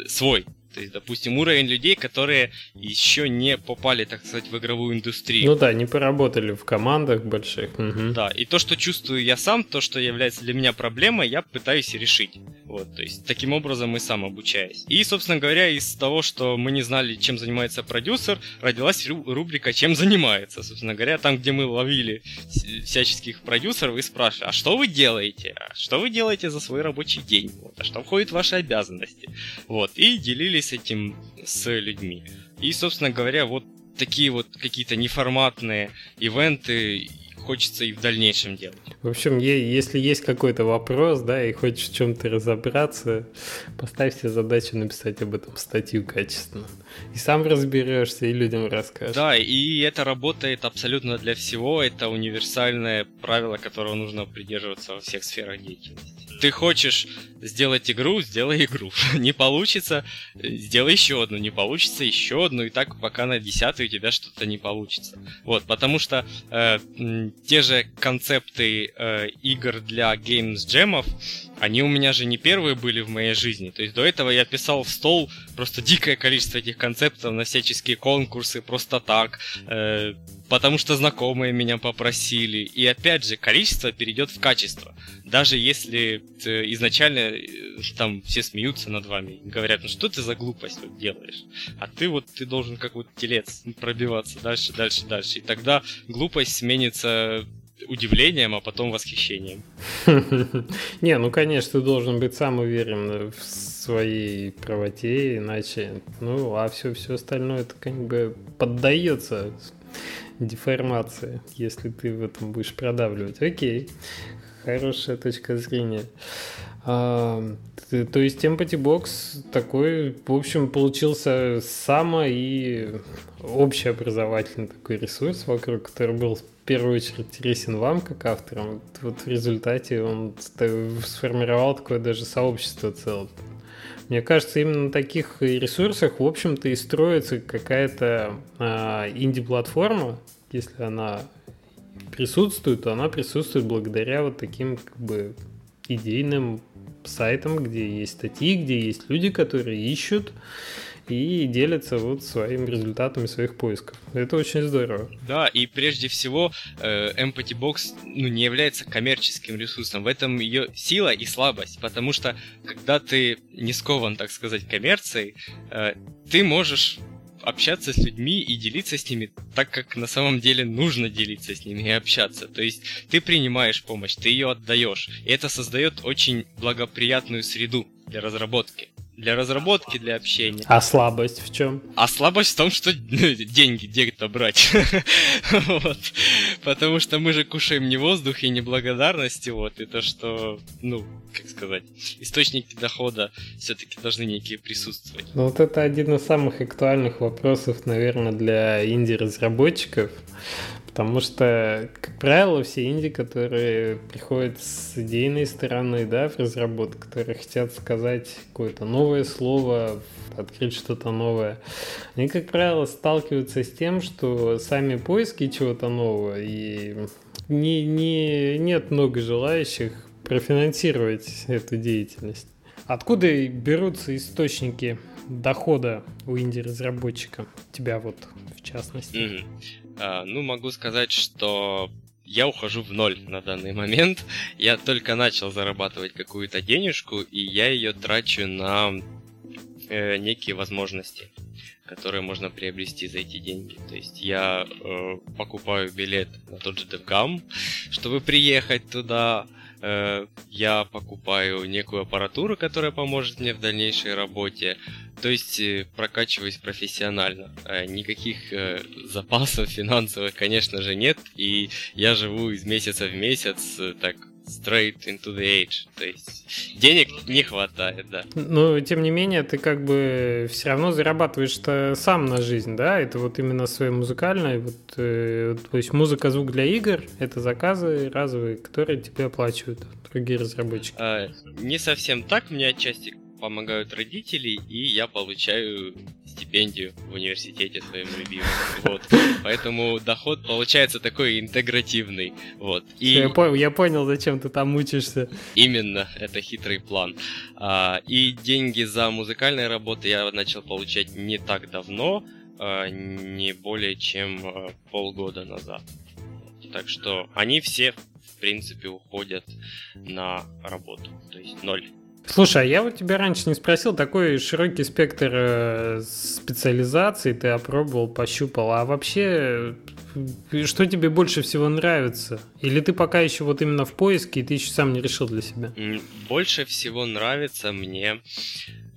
B: свой, допустим, уровень людей, которые еще не попали, так сказать, в игровую индустрию.
A: Ну да, не поработали в командах больших.
B: Угу. Да, и то, что чувствую я сам, то, что является для меня проблемой, я пытаюсь решить. Вот, то есть, таким образом и сам обучаюсь. И, собственно говоря, из того, что мы не знали, чем занимается продюсер, родилась рубрика «Чем занимается?». Собственно говоря, там, где мы ловили всяческих продюсеров и спрашивали, а что вы делаете? А что вы делаете за свой рабочий день? Вот, а что входит в ваши обязанности? Вот, и делились с этим с людьми. И, собственно говоря, вот такие вот какие-то неформатные ивенты хочется и в дальнейшем делать.
A: В общем, если есть какой-то вопрос, да, и хочешь в чем-то разобраться, поставь себе задачу написать об этом статью качественно. И сам разберешься, и людям расскажешь.
B: Да, и это работает абсолютно для всего. Это универсальное правило, которого нужно придерживаться во всех сферах деятельности. Ты хочешь сделать игру, сделай игру. Не получится, сделай еще одну. Не получится, еще одну. И так пока на десятую у тебя что-то не получится. Вот, потому что э, те же концепты э, игр для Games Jam'ов, они у меня же не первые были в моей жизни. То есть до этого я писал в стол просто дикое количество этих концептов на всяческие конкурсы, просто так, э, потому что знакомые меня попросили. И опять же, количество перейдет в качество. Даже если ты изначально э, там все смеются над вами, говорят, ну что ты за глупость вот делаешь? А ты вот ты должен как вот телец пробиваться дальше, дальше, дальше. И тогда глупость сменится удивлением, а потом восхищением.
A: Не, ну конечно, ты должен быть сам уверен в своей правоте, иначе, ну, а все, все остальное это как бы поддается деформации, если ты в этом будешь продавливать. Окей, хорошая точка зрения. А, то есть Empathy Box такой, в общем, получился самый и общеобразовательный такой ресурс вокруг, который был в первую очередь интересен вам как авторам. Вот в результате он сформировал такое даже сообщество целое Мне кажется, именно на таких ресурсах, в общем-то, и строится какая-то а, инди-платформа, если она присутствует, то она присутствует благодаря вот таким как бы идейным сайтам, где есть статьи, где есть люди, которые ищут и делятся вот своими результатами своих поисков. Это очень здорово.
B: Да, и прежде всего э, Empathy Box ну, не является коммерческим ресурсом. В этом ее сила и слабость, потому что когда ты не скован, так сказать, коммерцией, э, ты можешь общаться с людьми и делиться с ними так, как на самом деле нужно делиться с ними и общаться. То есть ты принимаешь помощь, ты ее отдаешь. И это создает очень благоприятную среду для разработки для разработки, для общения.
A: А слабость в чем?
B: А слабость в том, что ну, деньги где-то брать. вот. Потому что мы же кушаем не воздух и не благодарности, вот, и то, что, ну, как сказать, источники дохода все-таки должны некие присутствовать.
A: Ну вот это один из самых актуальных вопросов, наверное, для инди-разработчиков, Потому что, как правило, все инди, которые приходят с идейной стороны, да, в разработку, которые хотят сказать какое-то новое слово, открыть что-то новое, они, как правило, сталкиваются с тем, что сами поиски чего-то нового, и не, не, нет много желающих профинансировать эту деятельность. Откуда берутся источники дохода у инди-разработчика? Тебя вот в частности.
B: Mm-hmm. А, ну, могу сказать, что я ухожу в ноль на данный момент. Я только начал зарабатывать какую-то денежку, и я ее трачу на э, некие возможности, которые можно приобрести за эти деньги. То есть я э, покупаю билет на тот же DevGam, чтобы приехать туда, Э, я покупаю некую аппаратуру, которая поможет мне в дальнейшей работе. То есть э, прокачиваюсь профессионально. Э, никаких запасов финансовых, конечно же, нет. И я живу из месяца в месяц так straight into the age. То есть денег не хватает, да.
A: Но тем не менее, ты как бы все равно зарабатываешь-то сам на жизнь, да? Это вот именно свое музыкальное. Вот, э, то есть музыка, звук для игр — это заказы разовые, которые тебе оплачивают другие разработчики.
B: А, не совсем так. Мне отчасти помогают родители, и я получаю стипендию в университете своим любимым. Вот. Поэтому доход получается такой интегративный. Вот.
A: И... Я, понял, я понял, зачем ты там учишься.
B: Именно, это хитрый план. А, и деньги за музыкальные работы я начал получать не так давно, а, не более чем а, полгода назад. Так что они все, в принципе, уходят на работу. То есть ноль
A: Слушай, а я вот тебя раньше не спросил, такой широкий спектр э, специализаций ты опробовал, пощупал, а вообще э, что тебе больше всего нравится? Или ты пока еще вот именно в поиске, и ты еще сам не решил для себя?
B: Больше всего нравится мне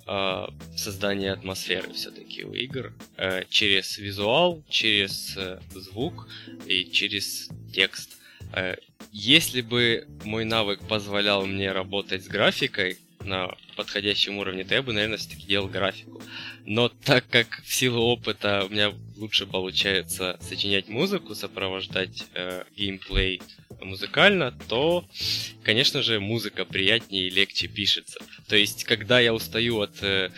B: э, создание атмосферы все-таки у игр э, через визуал, через э, звук и через текст. Э, если бы мой навык позволял мне работать с графикой, на подходящем уровне, то я бы, наверное, все-таки делал графику. Но так как в силу опыта у меня лучше получается сочинять музыку, сопровождать э, геймплей музыкально, то, конечно же, музыка приятнее и легче пишется. То есть, когда я устаю от э,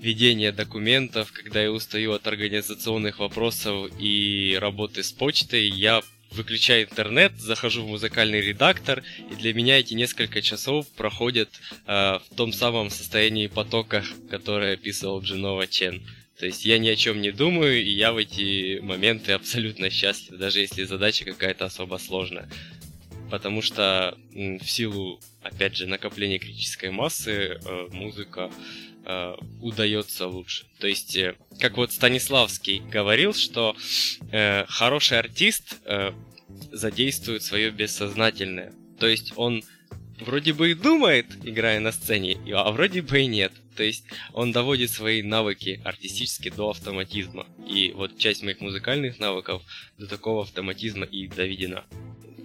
B: ведения документов, когда я устаю от организационных вопросов и работы с почтой, я выключаю интернет, захожу в музыкальный редактор, и для меня эти несколько часов проходят э, в том самом состоянии потока, которое описывал Джинова Чен. То есть я ни о чем не думаю, и я в эти моменты абсолютно счастлив, даже если задача какая-то особо сложная. Потому что в силу, опять же, накопления критической массы, э, музыка э, удается лучше. То есть, э, как вот Станиславский говорил, что хороший артист задействует свое бессознательное. То есть он вроде бы и думает, играя на сцене, а вроде бы и нет. То есть он доводит свои навыки артистически до автоматизма. И вот часть моих музыкальных навыков до такого автоматизма и доведена.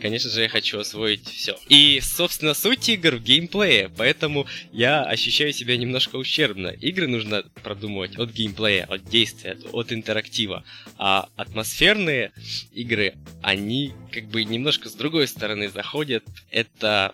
B: Конечно же, я хочу освоить все. И, собственно, суть игр в геймплее, поэтому я ощущаю себя немножко ущербно. Игры нужно продумывать от геймплея, от действия, от интерактива. А атмосферные игры, они как бы немножко с другой стороны заходят. Это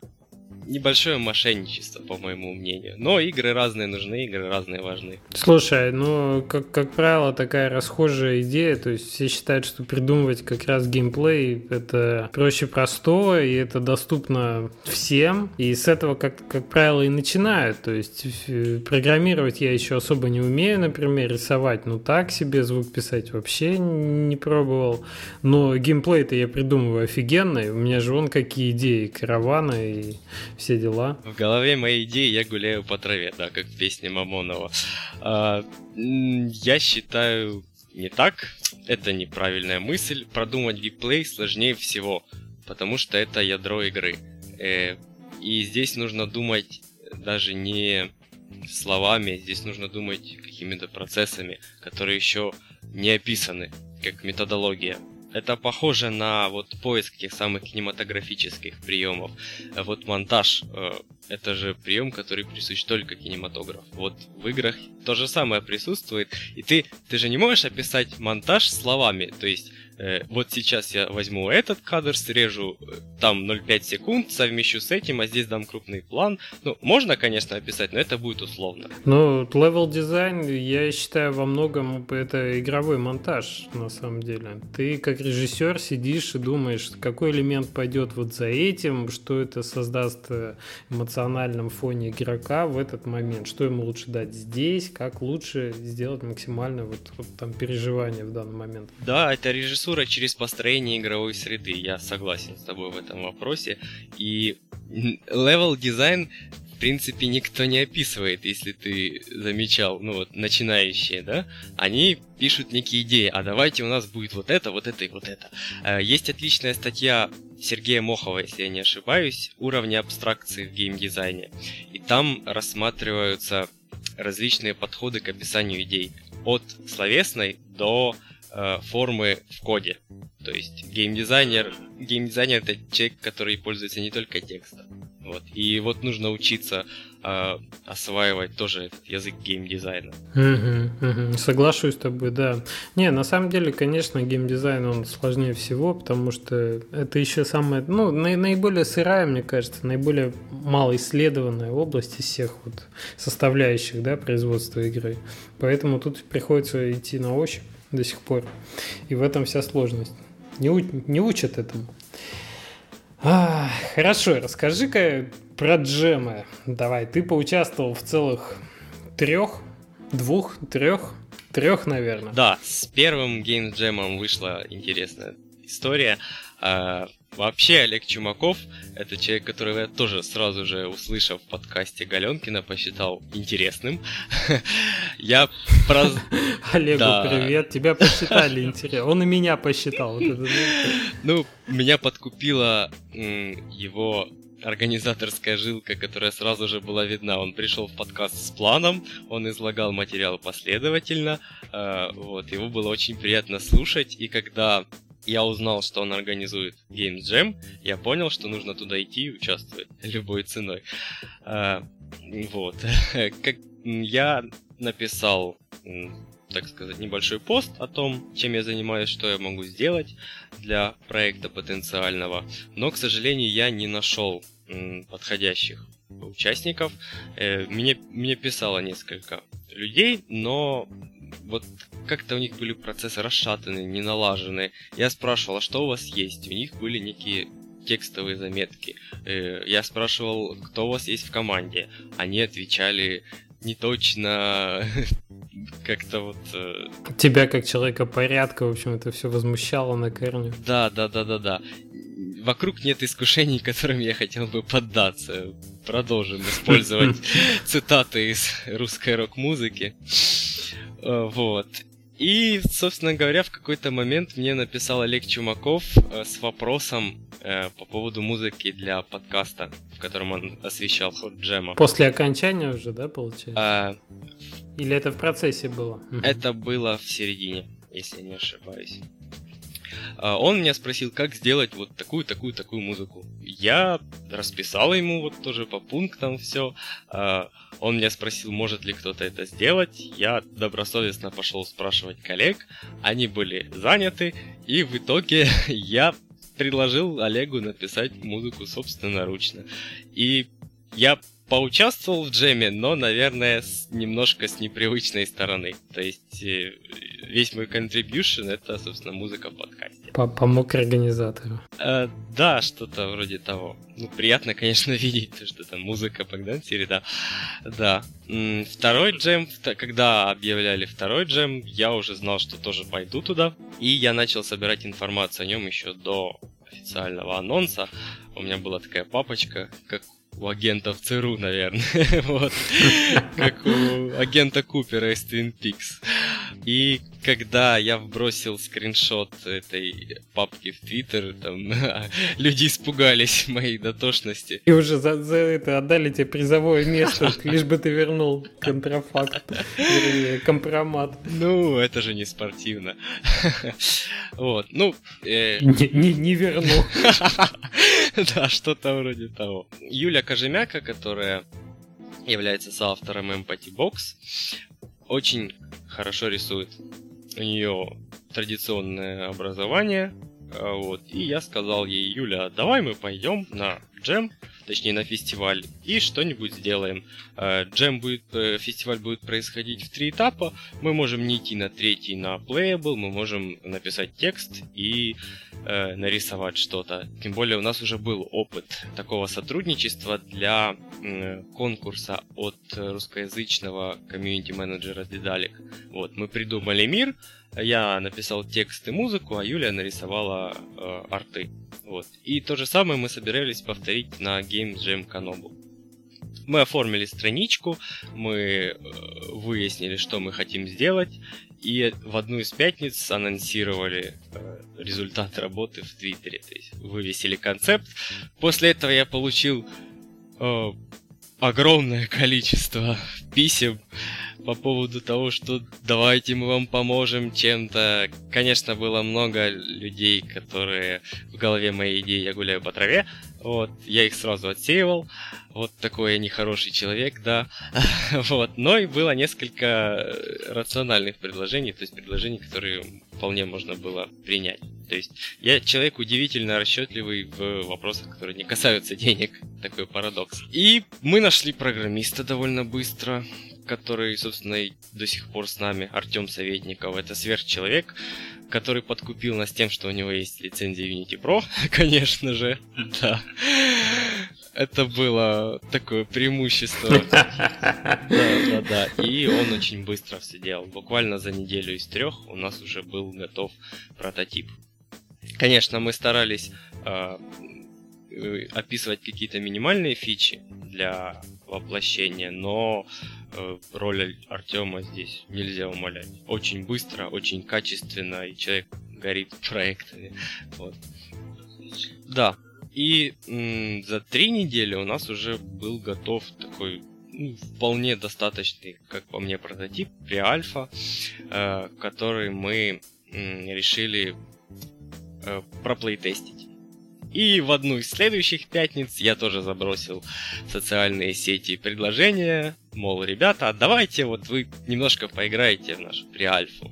B: небольшое мошенничество, по моему мнению. Но игры разные нужны, игры разные важны.
A: Слушай, ну, как, как правило, такая расхожая идея, то есть все считают, что придумывать как раз геймплей это проще простого, и это доступно всем, и с этого, как, как правило, и начинают, то есть программировать я еще особо не умею, например, рисовать, ну так себе, звук писать вообще не пробовал, но геймплей-то я придумываю офигенный, у меня же вон какие идеи, караваны и все дела.
B: В голове моей идеи я гуляю по траве, да, как в песне Мамонова. А, я считаю не так, это неправильная мысль. Продумать геймплей сложнее всего, потому что это ядро игры. Э, и здесь нужно думать даже не словами, здесь нужно думать какими-то процессами, которые еще не описаны, как методология. Это похоже на вот поиск тех самых кинематографических приемов. Вот монтаж, э, это же прием, который присущ только кинематограф. Вот в играх то же самое присутствует, и ты, ты же не можешь описать монтаж словами, то есть вот сейчас я возьму этот кадр, срежу э, там 0,5 секунд, совмещу с этим, а здесь дам крупный план. Ну, можно, конечно, описать, но это будет условно.
A: Ну, level дизайн, я считаю, во многом это игровой монтаж, на самом деле. Ты, как режиссер, сидишь и думаешь, какой элемент пойдет вот за этим, что это создаст э, эмоциональном фоне игрока в этот момент, что ему лучше дать здесь, как лучше сделать максимально вот, вот там переживание в данный момент.
B: Да, это режиссура режиссура через построение игровой среды. Я согласен с тобой в этом вопросе. И level design в принципе, никто не описывает, если ты замечал, ну вот, начинающие, да, они пишут некие идеи, а давайте у нас будет вот это, вот это и вот это. Э, есть отличная статья Сергея Мохова, если я не ошибаюсь, «Уровни абстракции в геймдизайне». И там рассматриваются различные подходы к описанию идей. От словесной до э, формы в коде. То есть геймдизайнер, геймдизайнер это человек, который пользуется не только текстом. Вот. И вот нужно учиться э, осваивать тоже этот язык геймдизайна.
A: Угу, угу. Соглашусь с тобой, да. Не, на самом деле, конечно, геймдизайн он сложнее всего, потому что это еще самая, ну, на, наиболее сырая, мне кажется, наиболее малоисследованная область из всех вот составляющих, да, производства игры. Поэтому тут приходится идти на ощупь до сих пор. И в этом вся сложность. Не, не учат этому. А, хорошо, расскажи-ка про джемы. Давай, ты поучаствовал в целых трех, двух, трех, трех, наверное.
B: Да, с первым геймджемом вышла интересная история. Вообще, Олег Чумаков — это человек, которого я тоже сразу же, услышав в подкасте Галенкина, посчитал интересным. Я про...
A: Олегу привет, тебя посчитали интересно. Он и меня посчитал.
B: Ну, меня подкупила его организаторская жилка, которая сразу же была видна. Он пришел в подкаст с планом, он излагал материал последовательно, а, вот, его было очень приятно слушать, и когда я узнал, что он организует Games Jam, я понял, что нужно туда идти и участвовать любой ценой. А, вот. Как я написал, так сказать, небольшой пост о том, чем я занимаюсь, что я могу сделать для проекта потенциального, но, к сожалению, я не нашел подходящих участников. Э, мне, мне писало несколько людей, но вот как-то у них были процессы расшатаны, не налажены. Я спрашивал, а что у вас есть? У них были некие текстовые заметки. Э, я спрашивал, кто у вас есть в команде. Они отвечали не точно, как-то вот... Э,
A: Тебя как человека порядка, в общем, это все возмущало на корню.
B: Да, да, да, да, да. Вокруг нет искушений, которым я хотел бы поддаться. Продолжим использовать цитаты из русской рок-музыки. Э, вот. И, собственно говоря, в какой-то момент мне написал Олег Чумаков э, с вопросом э, по поводу музыки для подкаста, в котором он освещал ход джема.
A: После окончания уже, да, получается? А... Или это в процессе было?
B: Это было в середине, если не ошибаюсь. А, он меня спросил, как сделать вот такую, такую, такую музыку. Я расписал ему вот тоже по пунктам все. А, он меня спросил, может ли кто-то это сделать. Я добросовестно пошел спрашивать коллег. Они были заняты. И в итоге я предложил Олегу написать музыку собственноручно. И я поучаствовал в джеме, но, наверное, с, немножко с непривычной стороны. То есть э, весь мой contribution это, собственно, музыка в подкасте.
A: Помог организатору.
B: Э, да, что-то вроде того. Ну, приятно, конечно, видеть, что там музыка по Гдансере, да. Да. Второй джем, когда объявляли второй джем, я уже знал, что тоже пойду туда. И я начал собирать информацию о нем еще до официального анонса. У меня была такая папочка, как у агентов ЦРУ, наверное. вот. Как у агента Купера из Twin Peaks. И когда я вбросил скриншот этой папки в Твиттер, там люди испугались моей дотошности.
A: И уже за, за это отдали тебе призовое место, лишь бы ты вернул контрафакт, компромат.
B: Ну, это же не спортивно. Вот, ну...
A: Э, не вернул.
B: Да, что-то вроде того. Юля Кожемяка, которая является соавтором Empathy Box, очень хорошо рисует. У нее традиционное образование, вот, и я сказал ей, Юля, давай мы пойдем на джем, точнее на фестиваль, и что-нибудь сделаем. А, джем будет, э, фестиваль будет происходить в три этапа, мы можем не идти на третий, на playable, мы можем написать текст и э, нарисовать что-то. Тем более у нас уже был опыт такого сотрудничества для э, конкурса от русскоязычного комьюнити-менеджера Дедалик. Вот, мы придумали мир, я написал текст и музыку, а Юлия нарисовала э, арты. Вот. И то же самое мы собирались повторить на Game Jam Kanobu. Мы оформили страничку, мы э, выяснили, что мы хотим сделать, и в одну из пятниц анонсировали э, результат работы в Твиттере. То есть вывесили концепт. После этого я получил э, огромное количество писем по поводу того, что давайте мы вам поможем чем-то. Конечно, было много людей, которые в голове моей идеи «я гуляю по траве», вот, я их сразу отсеивал. Вот такой я нехороший человек, да. вот, но и было несколько рациональных предложений, то есть предложений, которые вполне можно было принять. То есть я человек удивительно расчетливый в вопросах, которые не касаются денег. Такой парадокс. И мы нашли программиста довольно быстро который, собственно, и до сих пор с нами, Артем Советников. Это сверхчеловек, который подкупил нас тем, что у него есть лицензия Unity Pro, конечно же. Да. Это было такое преимущество. Да, да, да. И он очень быстро все делал. Буквально за неделю из трех у нас уже был готов прототип. Конечно, мы старались а, э, описывать какие-то минимальные фичи для воплощения, но Э, роль Артема здесь нельзя умолять. Очень быстро, очень качественно, и человек горит проектами. Вот. Да. И м- за три недели у нас уже был готов такой ну, вполне достаточный, как по мне, прототип при альфа, э, который мы м- решили э, проплейтестить. И в одну из следующих пятниц я тоже забросил в социальные сети предложение, мол, ребята, давайте вот вы немножко поиграете в нашу приальфу.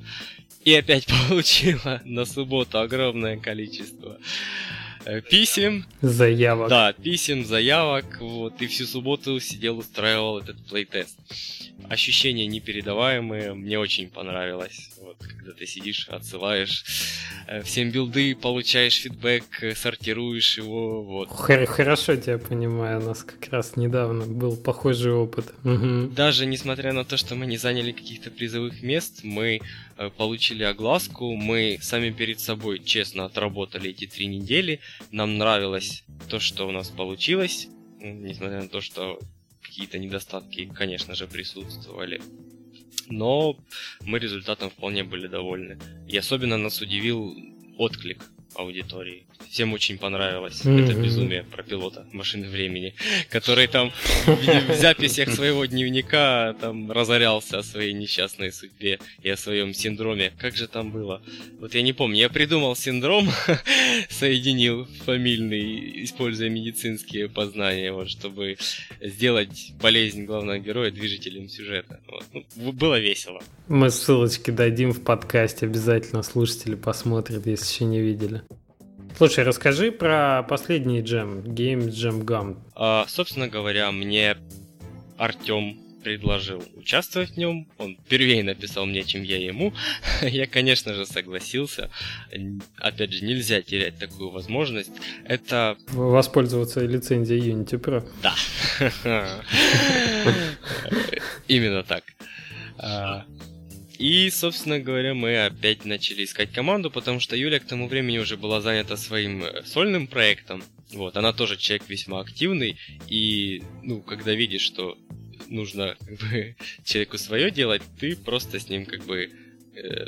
B: И опять получила на субботу огромное количество писем.
A: Заявок.
B: Да, писем, заявок. Вот, и всю субботу сидел, устраивал этот плейтест. Ощущения непередаваемые, мне очень понравилось. Вот, когда ты сидишь, отсылаешь Э, всем билды, получаешь фидбэк, э, сортируешь его, вот.
A: Хорошо тебя понимаю, у нас как раз недавно был похожий опыт. Угу.
B: Даже несмотря на то, что мы не заняли каких-то призовых мест, мы э, получили огласку, мы сами перед собой честно отработали эти три недели, нам нравилось то, что у нас получилось, несмотря на то, что какие-то недостатки, конечно же, присутствовали но мы результатом вполне были довольны. И особенно нас удивил отклик аудитории. Всем очень понравилось mm-hmm. это безумие про пилота машины времени, который там в записях своего дневника там разорялся о своей несчастной судьбе и о своем синдроме. Как же там было? Вот я не помню. Я придумал синдром, соединил фамильный, используя медицинские познания, вот, чтобы сделать болезнь главного героя движителем сюжета. Вот. Ну, было весело.
A: Мы ссылочки дадим в подкасте, обязательно слушатели посмотрят, если еще не видели. Слушай, расскажи про последний джем, Games Jam Gum.
B: А, собственно говоря, мне Артем предложил участвовать в нем. Он первее написал мне, чем я ему. я, конечно же, согласился. Опять же, нельзя терять такую возможность. Это...
A: Воспользоваться лицензией Unity Pro.
B: Да. Именно так. И, собственно говоря, мы опять начали искать команду, потому что Юля к тому времени уже была занята своим э, сольным проектом. Вот, она тоже человек весьма активный, и, ну, когда видишь, что нужно как бы, человеку свое делать, ты просто с ним как бы э,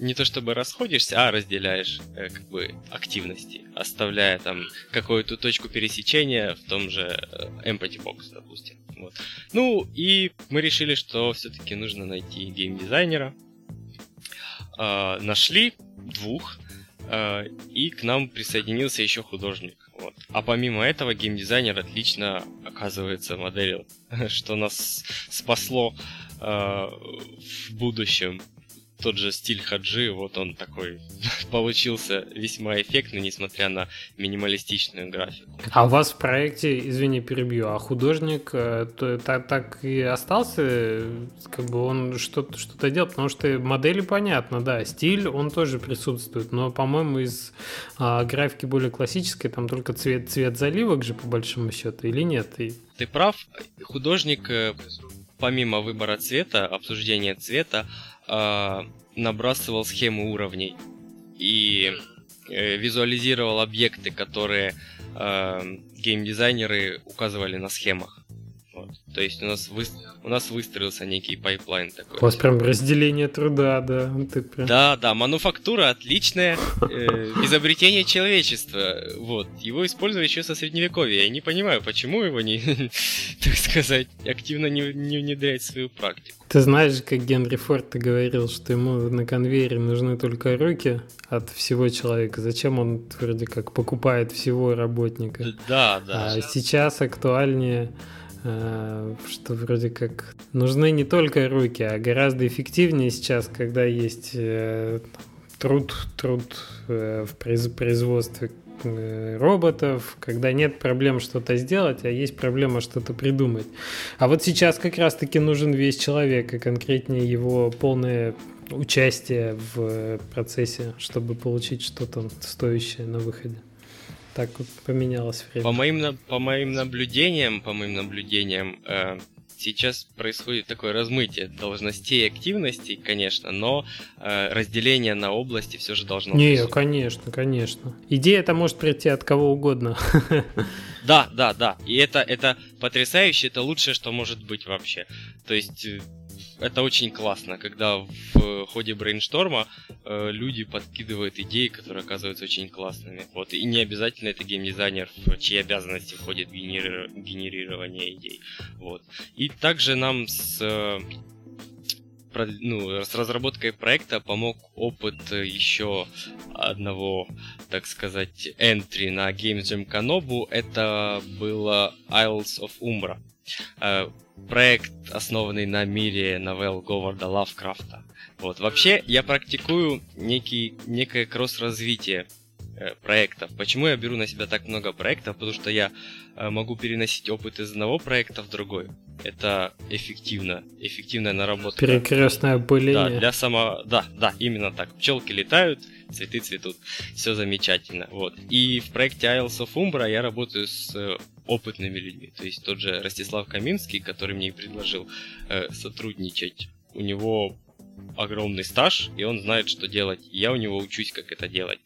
B: не то чтобы расходишься, а разделяешь э, как бы активности, оставляя там какую-то точку пересечения в том же э, Empathy Box, допустим. Вот. Ну и мы решили, что все-таки нужно найти геймдизайнера. Э, нашли двух, э, и к нам присоединился еще художник. Вот. А помимо этого, геймдизайнер отлично, оказывается, моделил, что нас спасло э, в будущем. Тот же стиль Хаджи, вот он такой получился весьма эффектный, несмотря на минималистичную графику.
A: А у вас в проекте, извини, перебью, а художник э, то, так, так и остался, как бы он что-то что делал, потому что модели понятно, да, стиль, он тоже присутствует, но, по-моему, из а, графики более классической, там только цвет, цвет заливок же, по большому счету, или нет? И...
B: Ты прав, художник, э, помимо выбора цвета, обсуждения цвета, э, набрасывал схемы уровней и э, визуализировал объекты, которые э, геймдизайнеры указывали на схемах. Вот. То есть у нас, вы, у нас выстроился некий pipeline такой.
A: У вас прям разделение труда, да.
B: Ты прям... Да, да, мануфактура отличное э, изобретение человечества. Вот. Его использовали еще со средневековья. Я не понимаю, почему его не, так сказать, активно не, не внедрять в свою практику.
A: Ты знаешь, как Генри Форд говорил, что ему на конвейере нужны только руки от всего человека. Зачем он вроде как покупает всего работника?
B: Да, да.
A: А сейчас актуальнее что вроде как нужны не только руки, а гораздо эффективнее сейчас, когда есть э, труд, труд э, в производстве роботов, когда нет проблем что-то сделать, а есть проблема что-то придумать. А вот сейчас как раз-таки нужен весь человек, и конкретнее его полное участие в процессе, чтобы получить что-то стоящее на выходе так вот поменялось время.
B: По моим, по моим наблюдениям, по моим наблюдениям, э, сейчас происходит такое размытие должностей и активностей, конечно, но э, разделение на области все же должно
A: Не, быть. конечно, конечно. Идея это может прийти от кого угодно.
B: Да, да, да. И это, это потрясающе, это лучшее, что может быть вообще. То есть э, это очень классно, когда в ходе брейншторма э, люди подкидывают идеи, которые оказываются очень классными. Вот. И не обязательно это геймдизайнер, в чьи обязанности входит генери... генерирование идей. Вот. И также нам с э, ну, с разработкой проекта помог опыт еще одного, так сказать, entry на Games Jam Kanobu. Это было Isles of Umbra. Проект, основанный на мире новелл Говарда Лавкрафта. Вот. Вообще, я практикую некий, некое кросс-развитие э, проектов. Почему я беру на себя так много проектов? Потому что я э, могу переносить опыт из одного проекта в другой. Это эффективно, эффективная наработка.
A: Перекрестное опыление.
B: Да, для само... да, да, именно так. Пчелки летают, цветы цветут. Все замечательно. Вот. И в проекте Isles of Umbra я работаю с э, опытными людьми. То есть тот же Ростислав Каминский, который мне и предложил э, сотрудничать, у него огромный стаж, и он знает, что делать. я у него учусь, как это делать.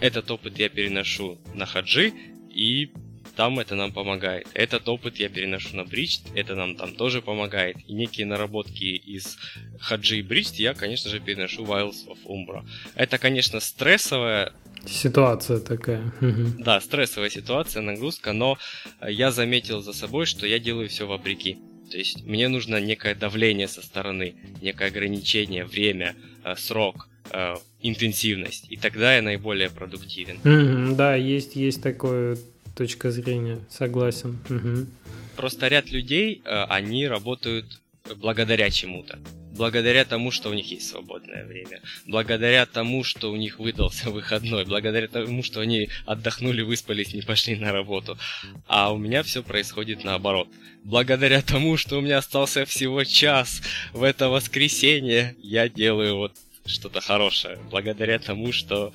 B: Этот опыт я переношу на хаджи, и там это нам помогает. Этот опыт я переношу на бридж, это нам там тоже помогает. И некие наработки из хаджи и бридж я, конечно же, переношу в Isles of Umbra. Это, конечно, стрессовая
A: Ситуация такая.
B: Да, стрессовая ситуация, нагрузка, но я заметил за собой, что я делаю все вопреки. То есть мне нужно некое давление со стороны, некое ограничение, время, э, срок, э, интенсивность. И тогда я наиболее продуктивен.
A: Mm-hmm, да, есть, есть такое точка зрения, согласен. Угу.
B: Просто ряд людей, э, они работают благодаря чему-то. благодаря тому, что у них есть свободное время, благодаря тому, что у них выдался выходной, благодаря тому, что они отдохнули, выспались, не пошли на работу. А у меня все происходит наоборот. Благодаря тому, что у меня остался всего час в это воскресенье, я делаю вот что-то хорошее. Благодаря тому, что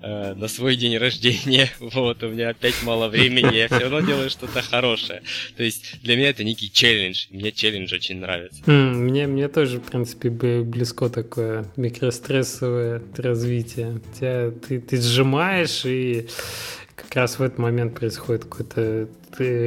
B: э, на свой день рождения, вот, у меня опять мало времени, я все равно делаю что-то хорошее. То есть для меня это некий челлендж. Мне челлендж очень нравится.
A: Mm, мне, мне тоже, в принципе, близко такое микрострессовое развитие. Тебя, ты, ты сжимаешь, и как раз в этот момент происходит какой-то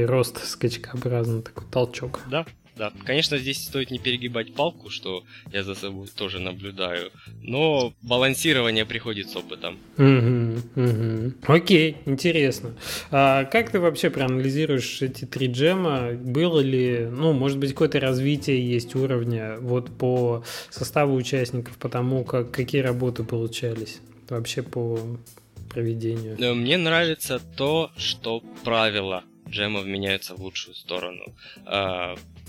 A: рост скачкообразный, такой толчок.
B: Да, да, конечно, здесь стоит не перегибать палку, что я за собой тоже наблюдаю, но балансирование приходит с опытом.
A: Угу, угу. Окей, интересно. А как ты вообще проанализируешь эти три джема? Было ли, ну, может быть, какое-то развитие есть уровня вот по составу участников, по тому, как, какие работы получались вообще по проведению?
B: Э, мне нравится то, что правила джемов меняются в лучшую сторону.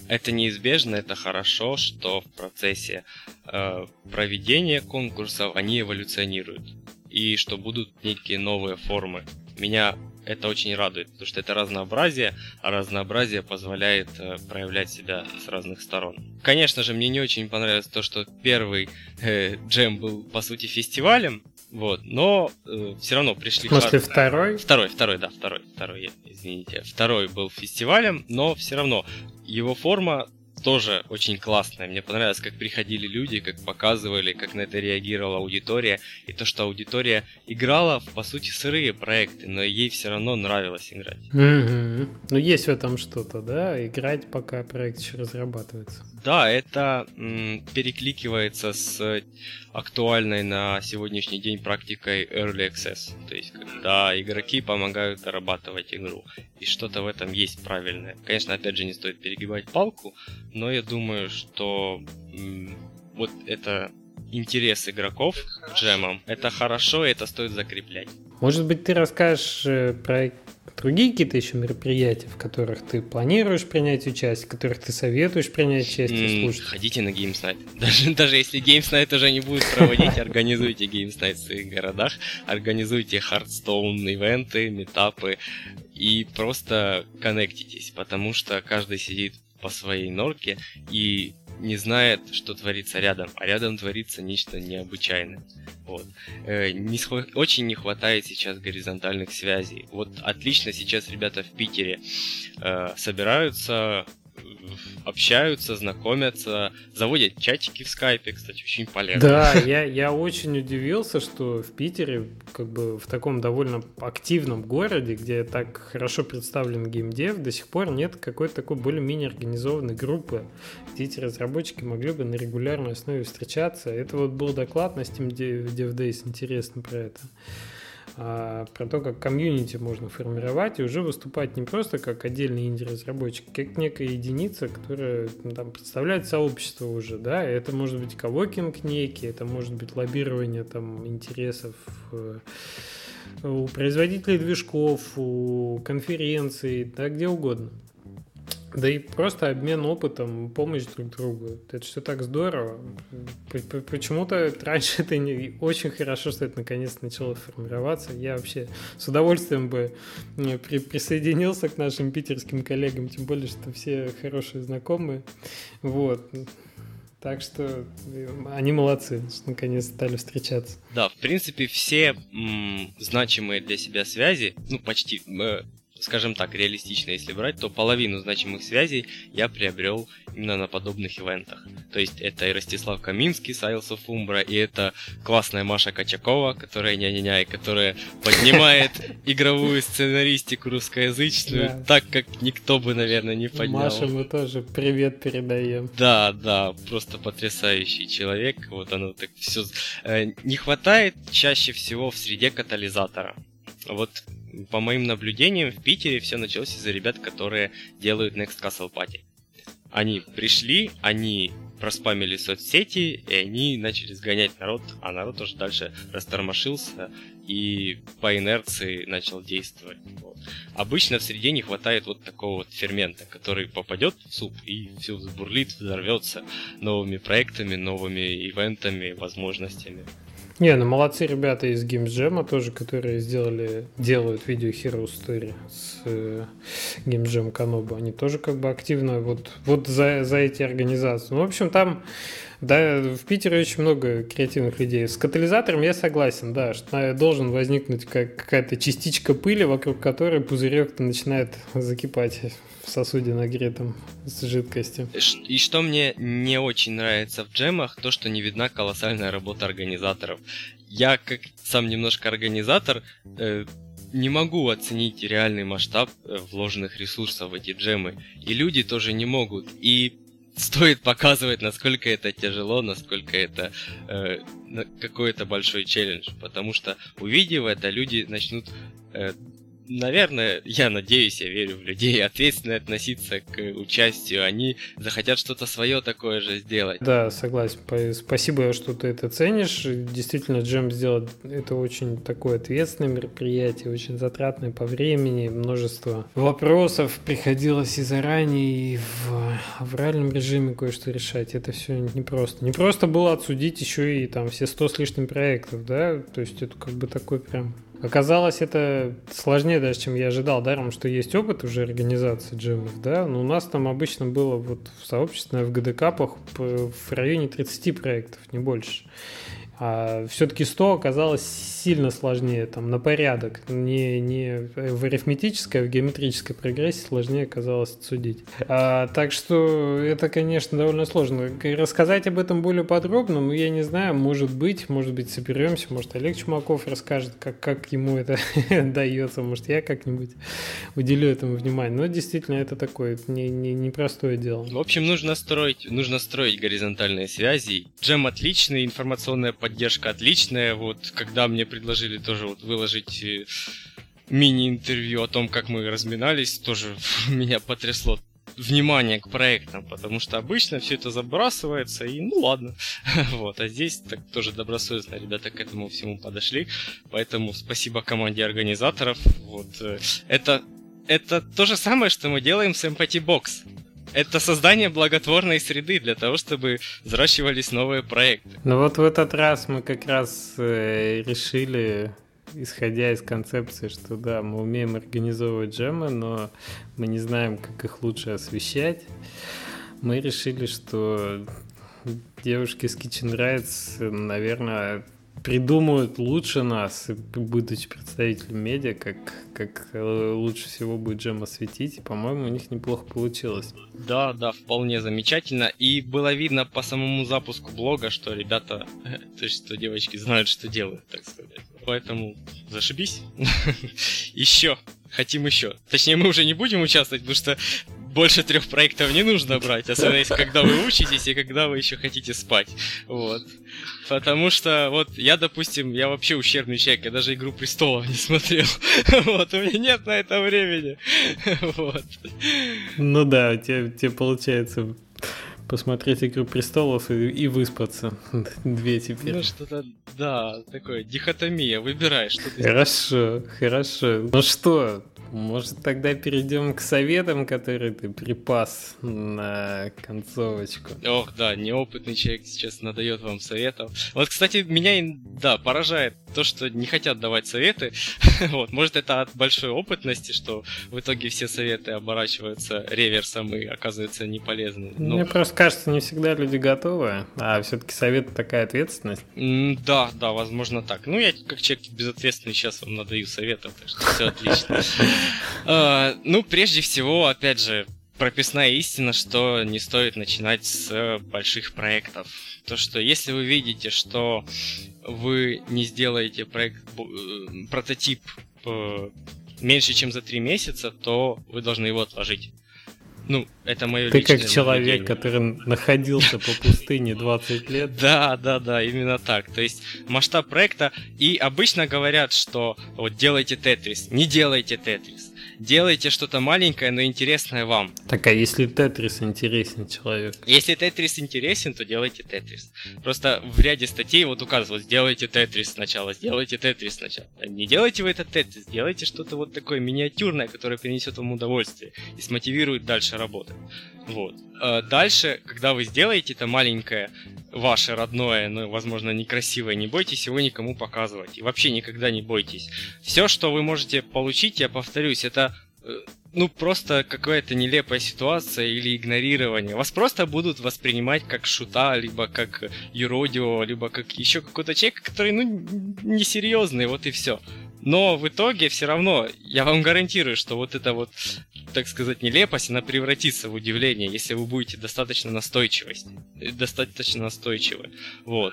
B: Это неизбежно, это хорошо, что в процессе э, проведения конкурсов они эволюционируют и что будут некие новые формы. Меня это очень радует, потому что это разнообразие, а разнообразие позволяет э, проявлять себя с разных сторон. Конечно же, мне не очень понравилось то, что первый э, джем был по сути фестивалем, вот, но э, все равно пришли...
A: В смысле, второй?
B: Второй, второй, да, второй, второй, извините. Второй был фестивалем, но все равно его форма тоже очень классная. Мне понравилось, как приходили люди, как показывали, как на это реагировала аудитория. И то, что аудитория играла, в, по сути, сырые проекты, но ей все равно нравилось играть.
A: Mm-hmm. Ну, есть в этом что-то, да? Играть, пока проект еще разрабатывается.
B: Да, это м, перекликивается с актуальной на сегодняшний день практикой Early Access. То есть, когда игроки помогают дорабатывать игру. И что-то в этом есть правильное. Конечно, опять же, не стоит перегибать палку, но я думаю, что вот это интерес игроков к джемам, это хорошо, и это стоит закреплять.
A: Может быть, ты расскажешь э, про другие какие-то еще мероприятия, в которых ты планируешь принять участие, в которых ты советуешь принять участие,
B: mm, слушать? Ходите на Games Night. Даже, даже если Games Night уже не будет проводить, организуйте Games Night в своих городах, организуйте Hearthstone ивенты, метапы и просто коннектитесь, потому что каждый сидит по своей норке и не знает, что творится рядом, а рядом творится нечто необычайное. Вот. Э, не схва- очень не хватает сейчас горизонтальных связей. Вот отлично сейчас ребята в Питере э, собираются общаются, знакомятся, заводят чатики в скайпе, кстати, очень полезно.
A: Да, я, я очень удивился, что в Питере, как бы в таком довольно активном городе, где так хорошо представлен геймдев, до сих пор нет какой-то такой более-менее организованной группы, где эти разработчики могли бы на регулярной основе встречаться. Это вот был доклад на Steam Dev Days, интересно про это а, про то, как комьюнити можно формировать и уже выступать не просто как отдельный инди-разработчик, как некая единица, которая ну, там, представляет сообщество уже, да, это может быть ковокинг некий, это может быть лоббирование там интересов э, у производителей движков, у конференций, да, где угодно. Да и просто обмен опытом, помощь друг другу. Это все так здорово. Почему-то раньше это не очень хорошо, что это наконец начало формироваться. Я вообще с удовольствием бы при, присоединился к нашим питерским коллегам, тем более, что все хорошие знакомые. Вот. Так что они молодцы, что наконец стали встречаться.
B: Да, в принципе, все значимые для себя связи, ну, почти, э, скажем так, реалистично, если брать, то половину значимых связей я приобрел именно на подобных ивентах. То есть это и Ростислав Каминский с Isles of Umbra, и это классная Маша Качакова, которая ня-ня-ня, и которая поднимает игровую сценаристику русскоязычную так, как никто бы, наверное, не поднял.
A: Маша, мы тоже привет передаем.
B: Да, да, просто потрясающий человек. Вот оно так все... Э, не хватает чаще всего в среде катализатора. Вот по моим наблюдениям, в Питере все началось из-за ребят, которые делают Next Castle Party. Они пришли, они проспамили соцсети, и они начали сгонять народ, а народ уже дальше растормошился и по инерции начал действовать. Вот. Обычно в среде не хватает вот такого вот фермента, который попадет в суп и все взбурлит, взорвется новыми проектами, новыми ивентами, возможностями.
A: Не, ну молодцы ребята из Games Jam тоже, которые сделали, делают видео Hero Story с э, Games Jam Kanobu. Они тоже как бы активно вот, вот за, за эти организации. Ну, в общем, там да, в Питере очень много креативных людей. С катализатором я согласен, да, что должен возникнуть как, какая-то частичка пыли, вокруг которой пузырек начинает закипать в сосуде нагретом с жидкостью.
B: И что мне не очень нравится в джемах, то, что не видна колоссальная работа организаторов. Я, как сам немножко организатор, э, не могу оценить реальный масштаб э, вложенных ресурсов в эти джемы. И люди тоже не могут. И стоит показывать, насколько это тяжело, насколько это э, какой-то большой челлендж. Потому что увидев это, люди начнут э, наверное, я надеюсь, я верю в людей, ответственно относиться к участию. Они захотят что-то свое такое же сделать.
A: Да, согласен. Спасибо, что ты это ценишь. Действительно, Джем сделал это очень такое ответственное мероприятие, очень затратное по времени, множество вопросов приходилось и заранее, и в, реальном режиме кое-что решать. Это все не просто. Не просто было отсудить еще и там все сто с лишним проектов, да, то есть это как бы такой прям Оказалось, это сложнее даже, чем я ожидал, даром, что есть опыт уже организации джемов, да, но у нас там обычно было вот в сообществе, в ГДКапах в районе 30 проектов, не больше. А все-таки 100 оказалось сильно сложнее, там, на порядок. Не, не в арифметической, а в геометрической прогрессии сложнее оказалось судить. А, так что это, конечно, довольно сложно. Рассказать об этом более подробно, ну, я не знаю, может быть, может быть, соберемся, может, Олег Чумаков расскажет, как, как ему это дается, может, я как-нибудь уделю этому внимание. Но действительно, это такое не, не, непростое дело.
B: В общем, нужно строить, нужно строить горизонтальные связи. Джем отличный, информационная поддержка отличная. Вот когда мне предложили тоже вот выложить э, мини-интервью о том, как мы разминались, тоже меня потрясло внимание к проектам, потому что обычно все это забрасывается, и ну ладно. вот, а здесь так тоже добросовестно ребята к этому всему подошли. Поэтому спасибо команде организаторов. Вот, э, это, это то же самое, что мы делаем с Empathy Box это создание благотворной среды для того, чтобы взращивались новые проекты.
A: Ну вот в этот раз мы как раз э, решили исходя из концепции, что да, мы умеем организовывать джемы, но мы не знаем, как их лучше освещать, мы решили, что девушки с Kitchen Rights, наверное, придумают лучше нас, будучи представителем медиа, как, как э, лучше всего будет джем осветить. По-моему, у них неплохо получилось.
B: Да, да, вполне замечательно. И было видно по самому запуску блога, что ребята, то есть что девочки знают, что делают, так сказать. Поэтому зашибись. еще. Хотим еще. Точнее, мы уже не будем участвовать, потому что больше трех проектов не нужно брать, особенно если когда вы учитесь и когда вы еще хотите спать. Вот. Потому что, вот, я, допустим, я вообще ущербный человек, я даже «Игру престолов» не смотрел. Вот, у меня нет на это времени. Вот.
A: Ну да, тебе, тебе получается посмотреть «Игру престолов» и, и выспаться. Две теперь.
B: Ну что-то, да, такое, дихотомия, выбирай, что ты...
A: Хорошо, хорошо. Ну что, может, тогда перейдем к советам, которые ты припас на концовочку.
B: Ох, да, неопытный человек сейчас надает вам советов. Вот, кстати, меня, да, поражает то, что не хотят давать советы. вот, может, это от большой опытности, что в итоге все советы оборачиваются реверсом и оказываются неполезными.
A: Но... Мне просто кажется, не всегда люди готовы, а все-таки совет такая ответственность.
B: Да, да, возможно так. Ну, я как человек безответственный сейчас вам надаю советов, так что все отлично. А, ну, прежде всего, опять же, прописная истина, что не стоит начинать с больших проектов. То, что если вы видите, что вы не сделаете проект, э, прототип э, меньше, чем за три месяца, то вы должны его отложить. Ну, это мое
A: Ты как человек, который находился по пустыне 20 лет.
B: Да, да, да, именно так. То есть масштаб проекта. И обычно говорят, что вот делайте Тетрис, не делайте Тетрис. Делайте что-то маленькое, но интересное вам.
A: Так, а если Тетрис интересен человеку?
B: Если Тетрис интересен, то делайте Тетрис. Просто в ряде статей вот указывалось, сделайте Тетрис сначала, сделайте Тетрис сначала. Не делайте вы этот Тетрис, делайте что-то вот такое миниатюрное, которое принесет вам удовольствие и смотивирует дальше работать. Вот. А дальше, когда вы сделаете это маленькое, ваше родное, но, возможно, некрасивое, не бойтесь его никому показывать. И вообще никогда не бойтесь. Все, что вы можете получить, я повторюсь, это ну, просто какая-то нелепая ситуация или игнорирование. Вас просто будут воспринимать как шута, либо как юродивого, либо как еще какой-то человек, который, ну, несерьезный, вот и все. Но в итоге все равно, я вам гарантирую, что вот это вот, так сказать, нелепость, она превратится в удивление, если вы будете достаточно настойчивость, достаточно настойчивы. Вот.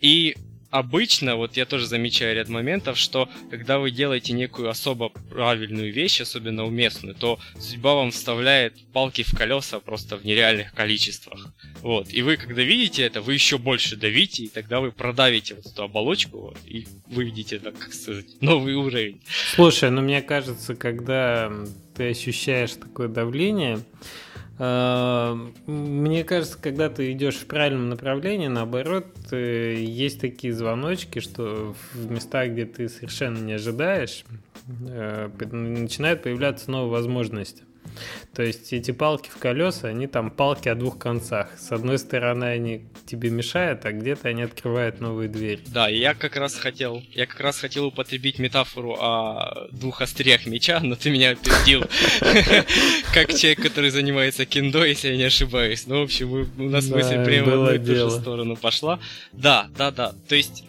B: И обычно, вот я тоже замечаю ряд моментов, что когда вы делаете некую особо правильную вещь, особенно уместную, то судьба вам вставляет палки в колеса просто в нереальных количествах. Вот. И вы, когда видите это, вы еще больше давите, и тогда вы продавите вот эту оболочку, вот, и выведете, так сказать, новый уровень.
A: Слушай, ну мне кажется, когда ты ощущаешь такое давление, мне кажется, когда ты идешь в правильном направлении, наоборот, э, есть такие звоночки, что в местах, где ты совершенно не ожидаешь, э, начинают появляться новые возможности. То есть эти палки в колеса, они там палки о двух концах. С одной стороны они тебе мешают, а где-то они открывают новые двери.
B: Да, я как раз хотел, я как раз хотел употребить метафору о двух остриях меча, но ты меня опередил. Как человек, который занимается киндо, если я не ошибаюсь. Ну, в общем, у нас мысль прямо в ту же сторону пошла. Да, да, да. То есть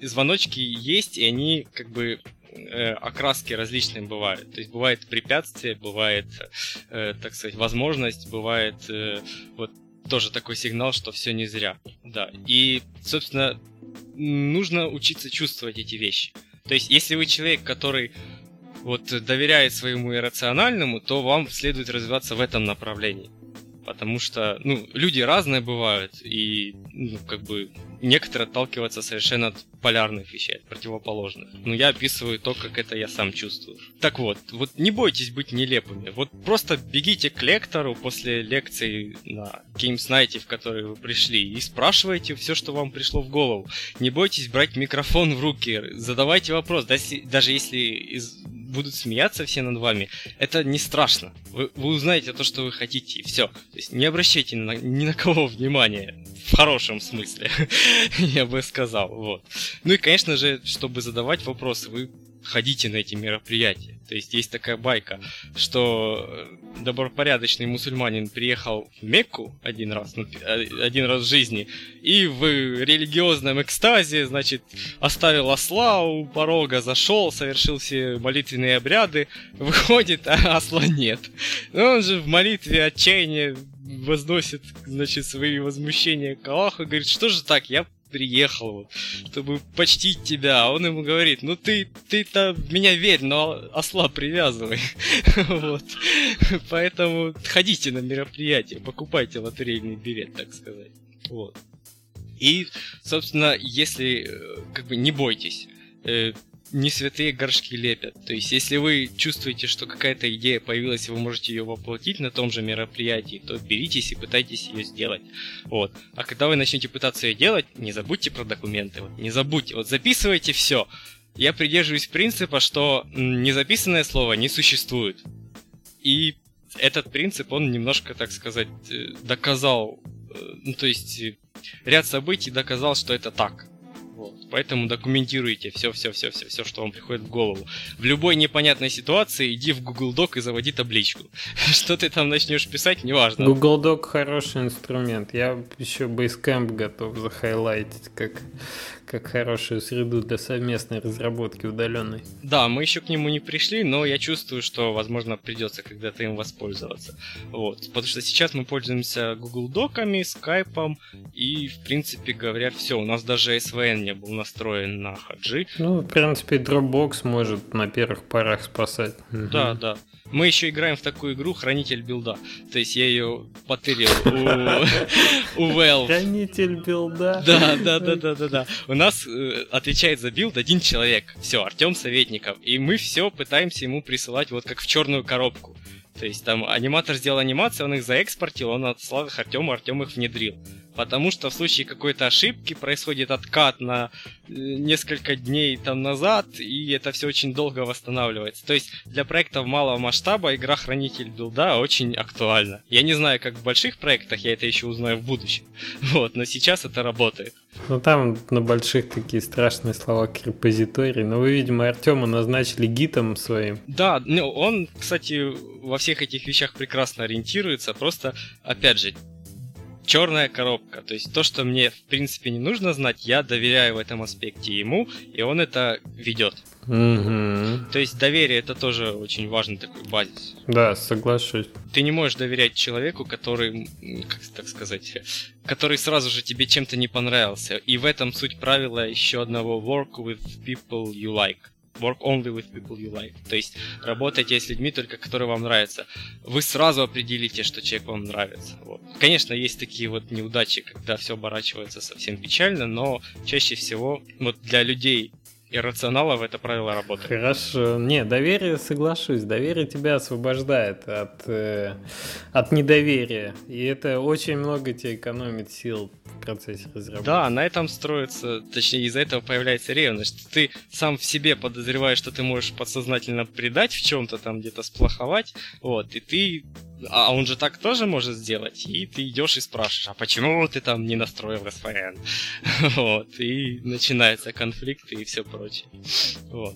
B: звоночки есть, и они как бы э, окраски различные бывают. То есть бывает препятствие, бывает, э, так сказать, возможность, бывает э, вот тоже такой сигнал, что все не зря. Да. И, собственно, нужно учиться чувствовать эти вещи. То есть, если вы человек, который вот доверяет своему иррациональному, то вам следует развиваться в этом направлении. Потому что, ну, люди разные бывают, и, ну, как бы, некоторые отталкиваются совершенно от полярных вещей, от противоположных. Но я описываю то, как это я сам чувствую. Так вот, вот не бойтесь быть нелепыми. Вот просто бегите к лектору после лекции на Games Night, в который вы пришли, и спрашивайте все, что вам пришло в голову. Не бойтесь брать микрофон в руки, задавайте вопрос, даже если из будут смеяться все над вами, это не страшно. Вы, вы узнаете то, что вы хотите, и все. То есть не обращайте на, ни на кого внимания. В хорошем смысле, я бы сказал. Вот. Ну и, конечно же, чтобы задавать вопросы, вы ходите на эти мероприятия. То есть есть такая байка, что э, добропорядочный мусульманин приехал в Мекку один раз, ну, один раз в жизни, и в религиозном экстазе, значит, оставил осла у порога, зашел, совершил все молитвенные обряды, выходит, а осла нет. Но он же в молитве отчаяния возносит, значит, свои возмущения к Аллаху и говорит, что же так, я приехал, чтобы почтить тебя. А он ему говорит, ну ты, ты-то меня верь, но осла привязывай. вот. Поэтому ходите на мероприятие, покупайте лотерейный билет, так сказать. Вот. И, собственно, если, э, как бы, не бойтесь, э, не святые горшки лепят. То есть, если вы чувствуете, что какая-то идея появилась, и вы можете ее воплотить на том же мероприятии, то беритесь и пытайтесь ее сделать. Вот. А когда вы начнете пытаться ее делать, не забудьте про документы. Вот. Не забудьте. Вот записывайте все. Я придерживаюсь принципа, что незаписанное слово не существует. И этот принцип, он немножко, так сказать, э, доказал, э, ну, то есть ряд событий доказал, что это так. Вот. Поэтому документируйте все, все, все, все, все, что вам приходит в голову. В любой непонятной ситуации иди в Google Doc и заводи табличку. Что ты там начнешь писать, неважно.
A: Google Doc хороший инструмент. Я еще Basecamp готов захайлайтить как как хорошую среду для совместной разработки удаленной.
B: Да, мы еще к нему не пришли, но я чувствую, что, возможно, придется когда-то им воспользоваться. Вот. Потому что сейчас мы пользуемся Google Доками, Skype, и, в принципе говоря, все. У нас даже SVN не был настроен на хаджи.
A: Ну, в принципе, Dropbox может на первых порах спасать.
B: Да, угу. да. Мы еще играем в такую игру Хранитель билда. То есть я ее потырил у Valve.
A: Хранитель билда.
B: Да, да, да, да, да, да. У нас э, отвечает за build один человек. Все, Артем Советников. И мы все пытаемся ему присылать вот как в черную коробку. То есть там аниматор сделал анимацию, он их заэкспортил, он отслал их Артему, Артем их внедрил. Потому что в случае какой-то ошибки происходит откат на э, несколько дней там назад, и это все очень долго восстанавливается. То есть для проектов малого масштаба игра Хранитель build а очень актуальна. Я не знаю, как в больших проектах, я это еще узнаю в будущем. Вот, но сейчас это работает.
A: Ну там на больших такие страшные слова как репозиторий. Но вы, видимо, Артема назначили гитом своим.
B: Да, ну он, кстати, во всех этих вещах прекрасно ориентируется. Просто, опять же, черная коробка. То есть то, что мне в принципе не нужно знать, я доверяю в этом аспекте ему, и он это ведет.
A: Угу.
B: То есть доверие это тоже очень важный такой базис.
A: Да, соглашусь.
B: Ты не можешь доверять человеку, который, как так сказать, который сразу же тебе чем-то не понравился. И в этом суть правила еще одного work with people you like work only with people you like. То есть работайте с людьми только, которые вам нравятся. Вы сразу определите, что человек вам нравится. Вот. Конечно, есть такие вот неудачи, когда все оборачивается совсем печально, но чаще всего вот для людей иррационалов это правило работает.
A: Хорошо. Не, доверие, соглашусь. Доверие тебя освобождает от, э, от недоверия. И это очень много тебе экономит сил в процессе разработки.
B: Да, на этом строится, точнее, из-за этого появляется ревность. Ты сам в себе подозреваешь, что ты можешь подсознательно предать в чем-то там, где-то сплоховать, вот, и ты а он же так тоже может сделать. И ты идешь и спрашиваешь, а почему ты там не настроил SVN? вот, и начинается конфликт и все прочее. Вот.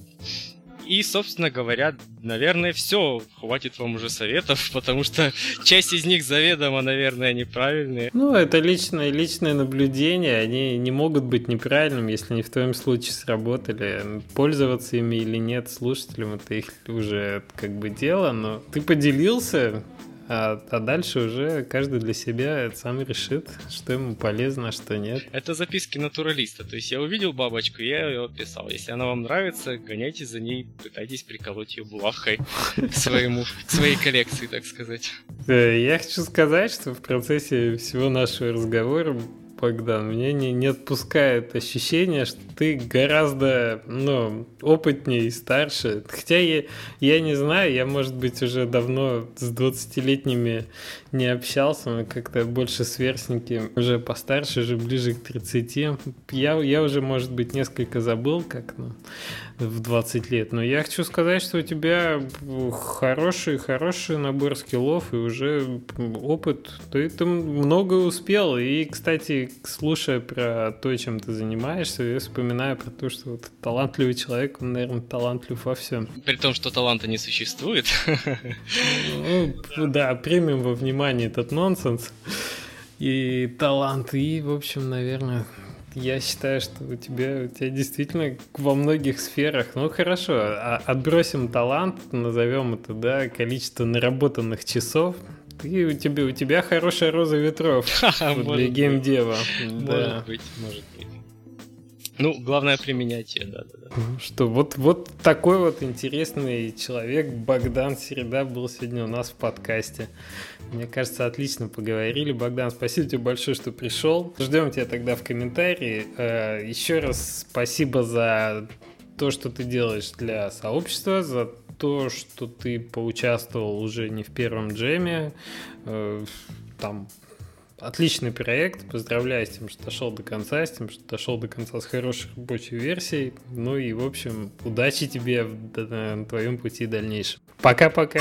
B: И, собственно говоря, наверное, все. Хватит вам уже советов, потому что часть из них заведомо, наверное, неправильные.
A: Ну, это личное, личное наблюдение. Они не могут быть неправильными, если они в твоем случае сработали. Пользоваться ими или нет слушателям, это их уже как бы дело. Но ты поделился, а, а дальше уже каждый для себя сам решит, что ему полезно, а что нет.
B: Это записки натуралиста. То есть я увидел бабочку, я ее описал. Если она вам нравится, гоняйте за ней, пытайтесь приколоть ее булавкой к, своему, к своей коллекции, так сказать.
A: Э, я хочу сказать, что в процессе всего нашего разговора Богдан, меня не, не отпускает ощущение, что ты гораздо ну, опытнее и старше. Хотя я, я не знаю, я, может быть, уже давно с 20-летними не общался, мы как-то больше сверстники, уже постарше, уже ближе к 30. Я, я уже, может быть, несколько забыл, как ну, в 20 лет. Но я хочу сказать, что у тебя хороший, хороший набор скиллов и уже опыт. Ты, ты много успел. И, кстати, слушая про то, чем ты занимаешься, я вспоминаю про то, что вот талантливый человек, он, наверное, талантлив во всем.
B: При том, что таланта не существует.
A: Ну, да, примем во внимание этот нонсенс и талант. И, в общем, наверное, я считаю, что у тебя, у тебя действительно во многих сферах, ну хорошо, а отбросим талант, назовем это, да, количество наработанных часов, и у тебя, у тебя хорошая роза ветров для геймдева.
B: Может быть, может быть. Ну, главное применять ее, да, да, да.
A: Что вот, вот такой вот интересный человек Богдан Середа был сегодня у нас в подкасте. Мне кажется, отлично поговорили. Богдан, спасибо тебе большое, что пришел. Ждем тебя тогда в комментарии. Э, Еще раз спасибо за то, что ты делаешь для сообщества, за то, что ты поучаствовал уже не в первом джеме. Э, там отличный проект. Поздравляю с тем, что дошел до конца, с тем, что дошел до конца с хорошей рабочей версией. Ну и, в общем, удачи тебе на твоем пути дальнейшем. Пока-пока.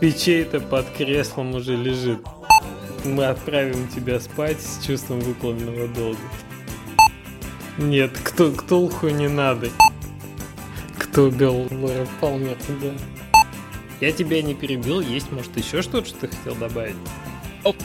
A: Печей-то под креслом уже лежит. Мы отправим тебя спать с чувством выполненного долга. Нет, кто, кто лху не надо. Кто убил Лора Палмер, да. Я тебя не перебил, есть, может, еще что-то, что ты хотел добавить?
B: Оп,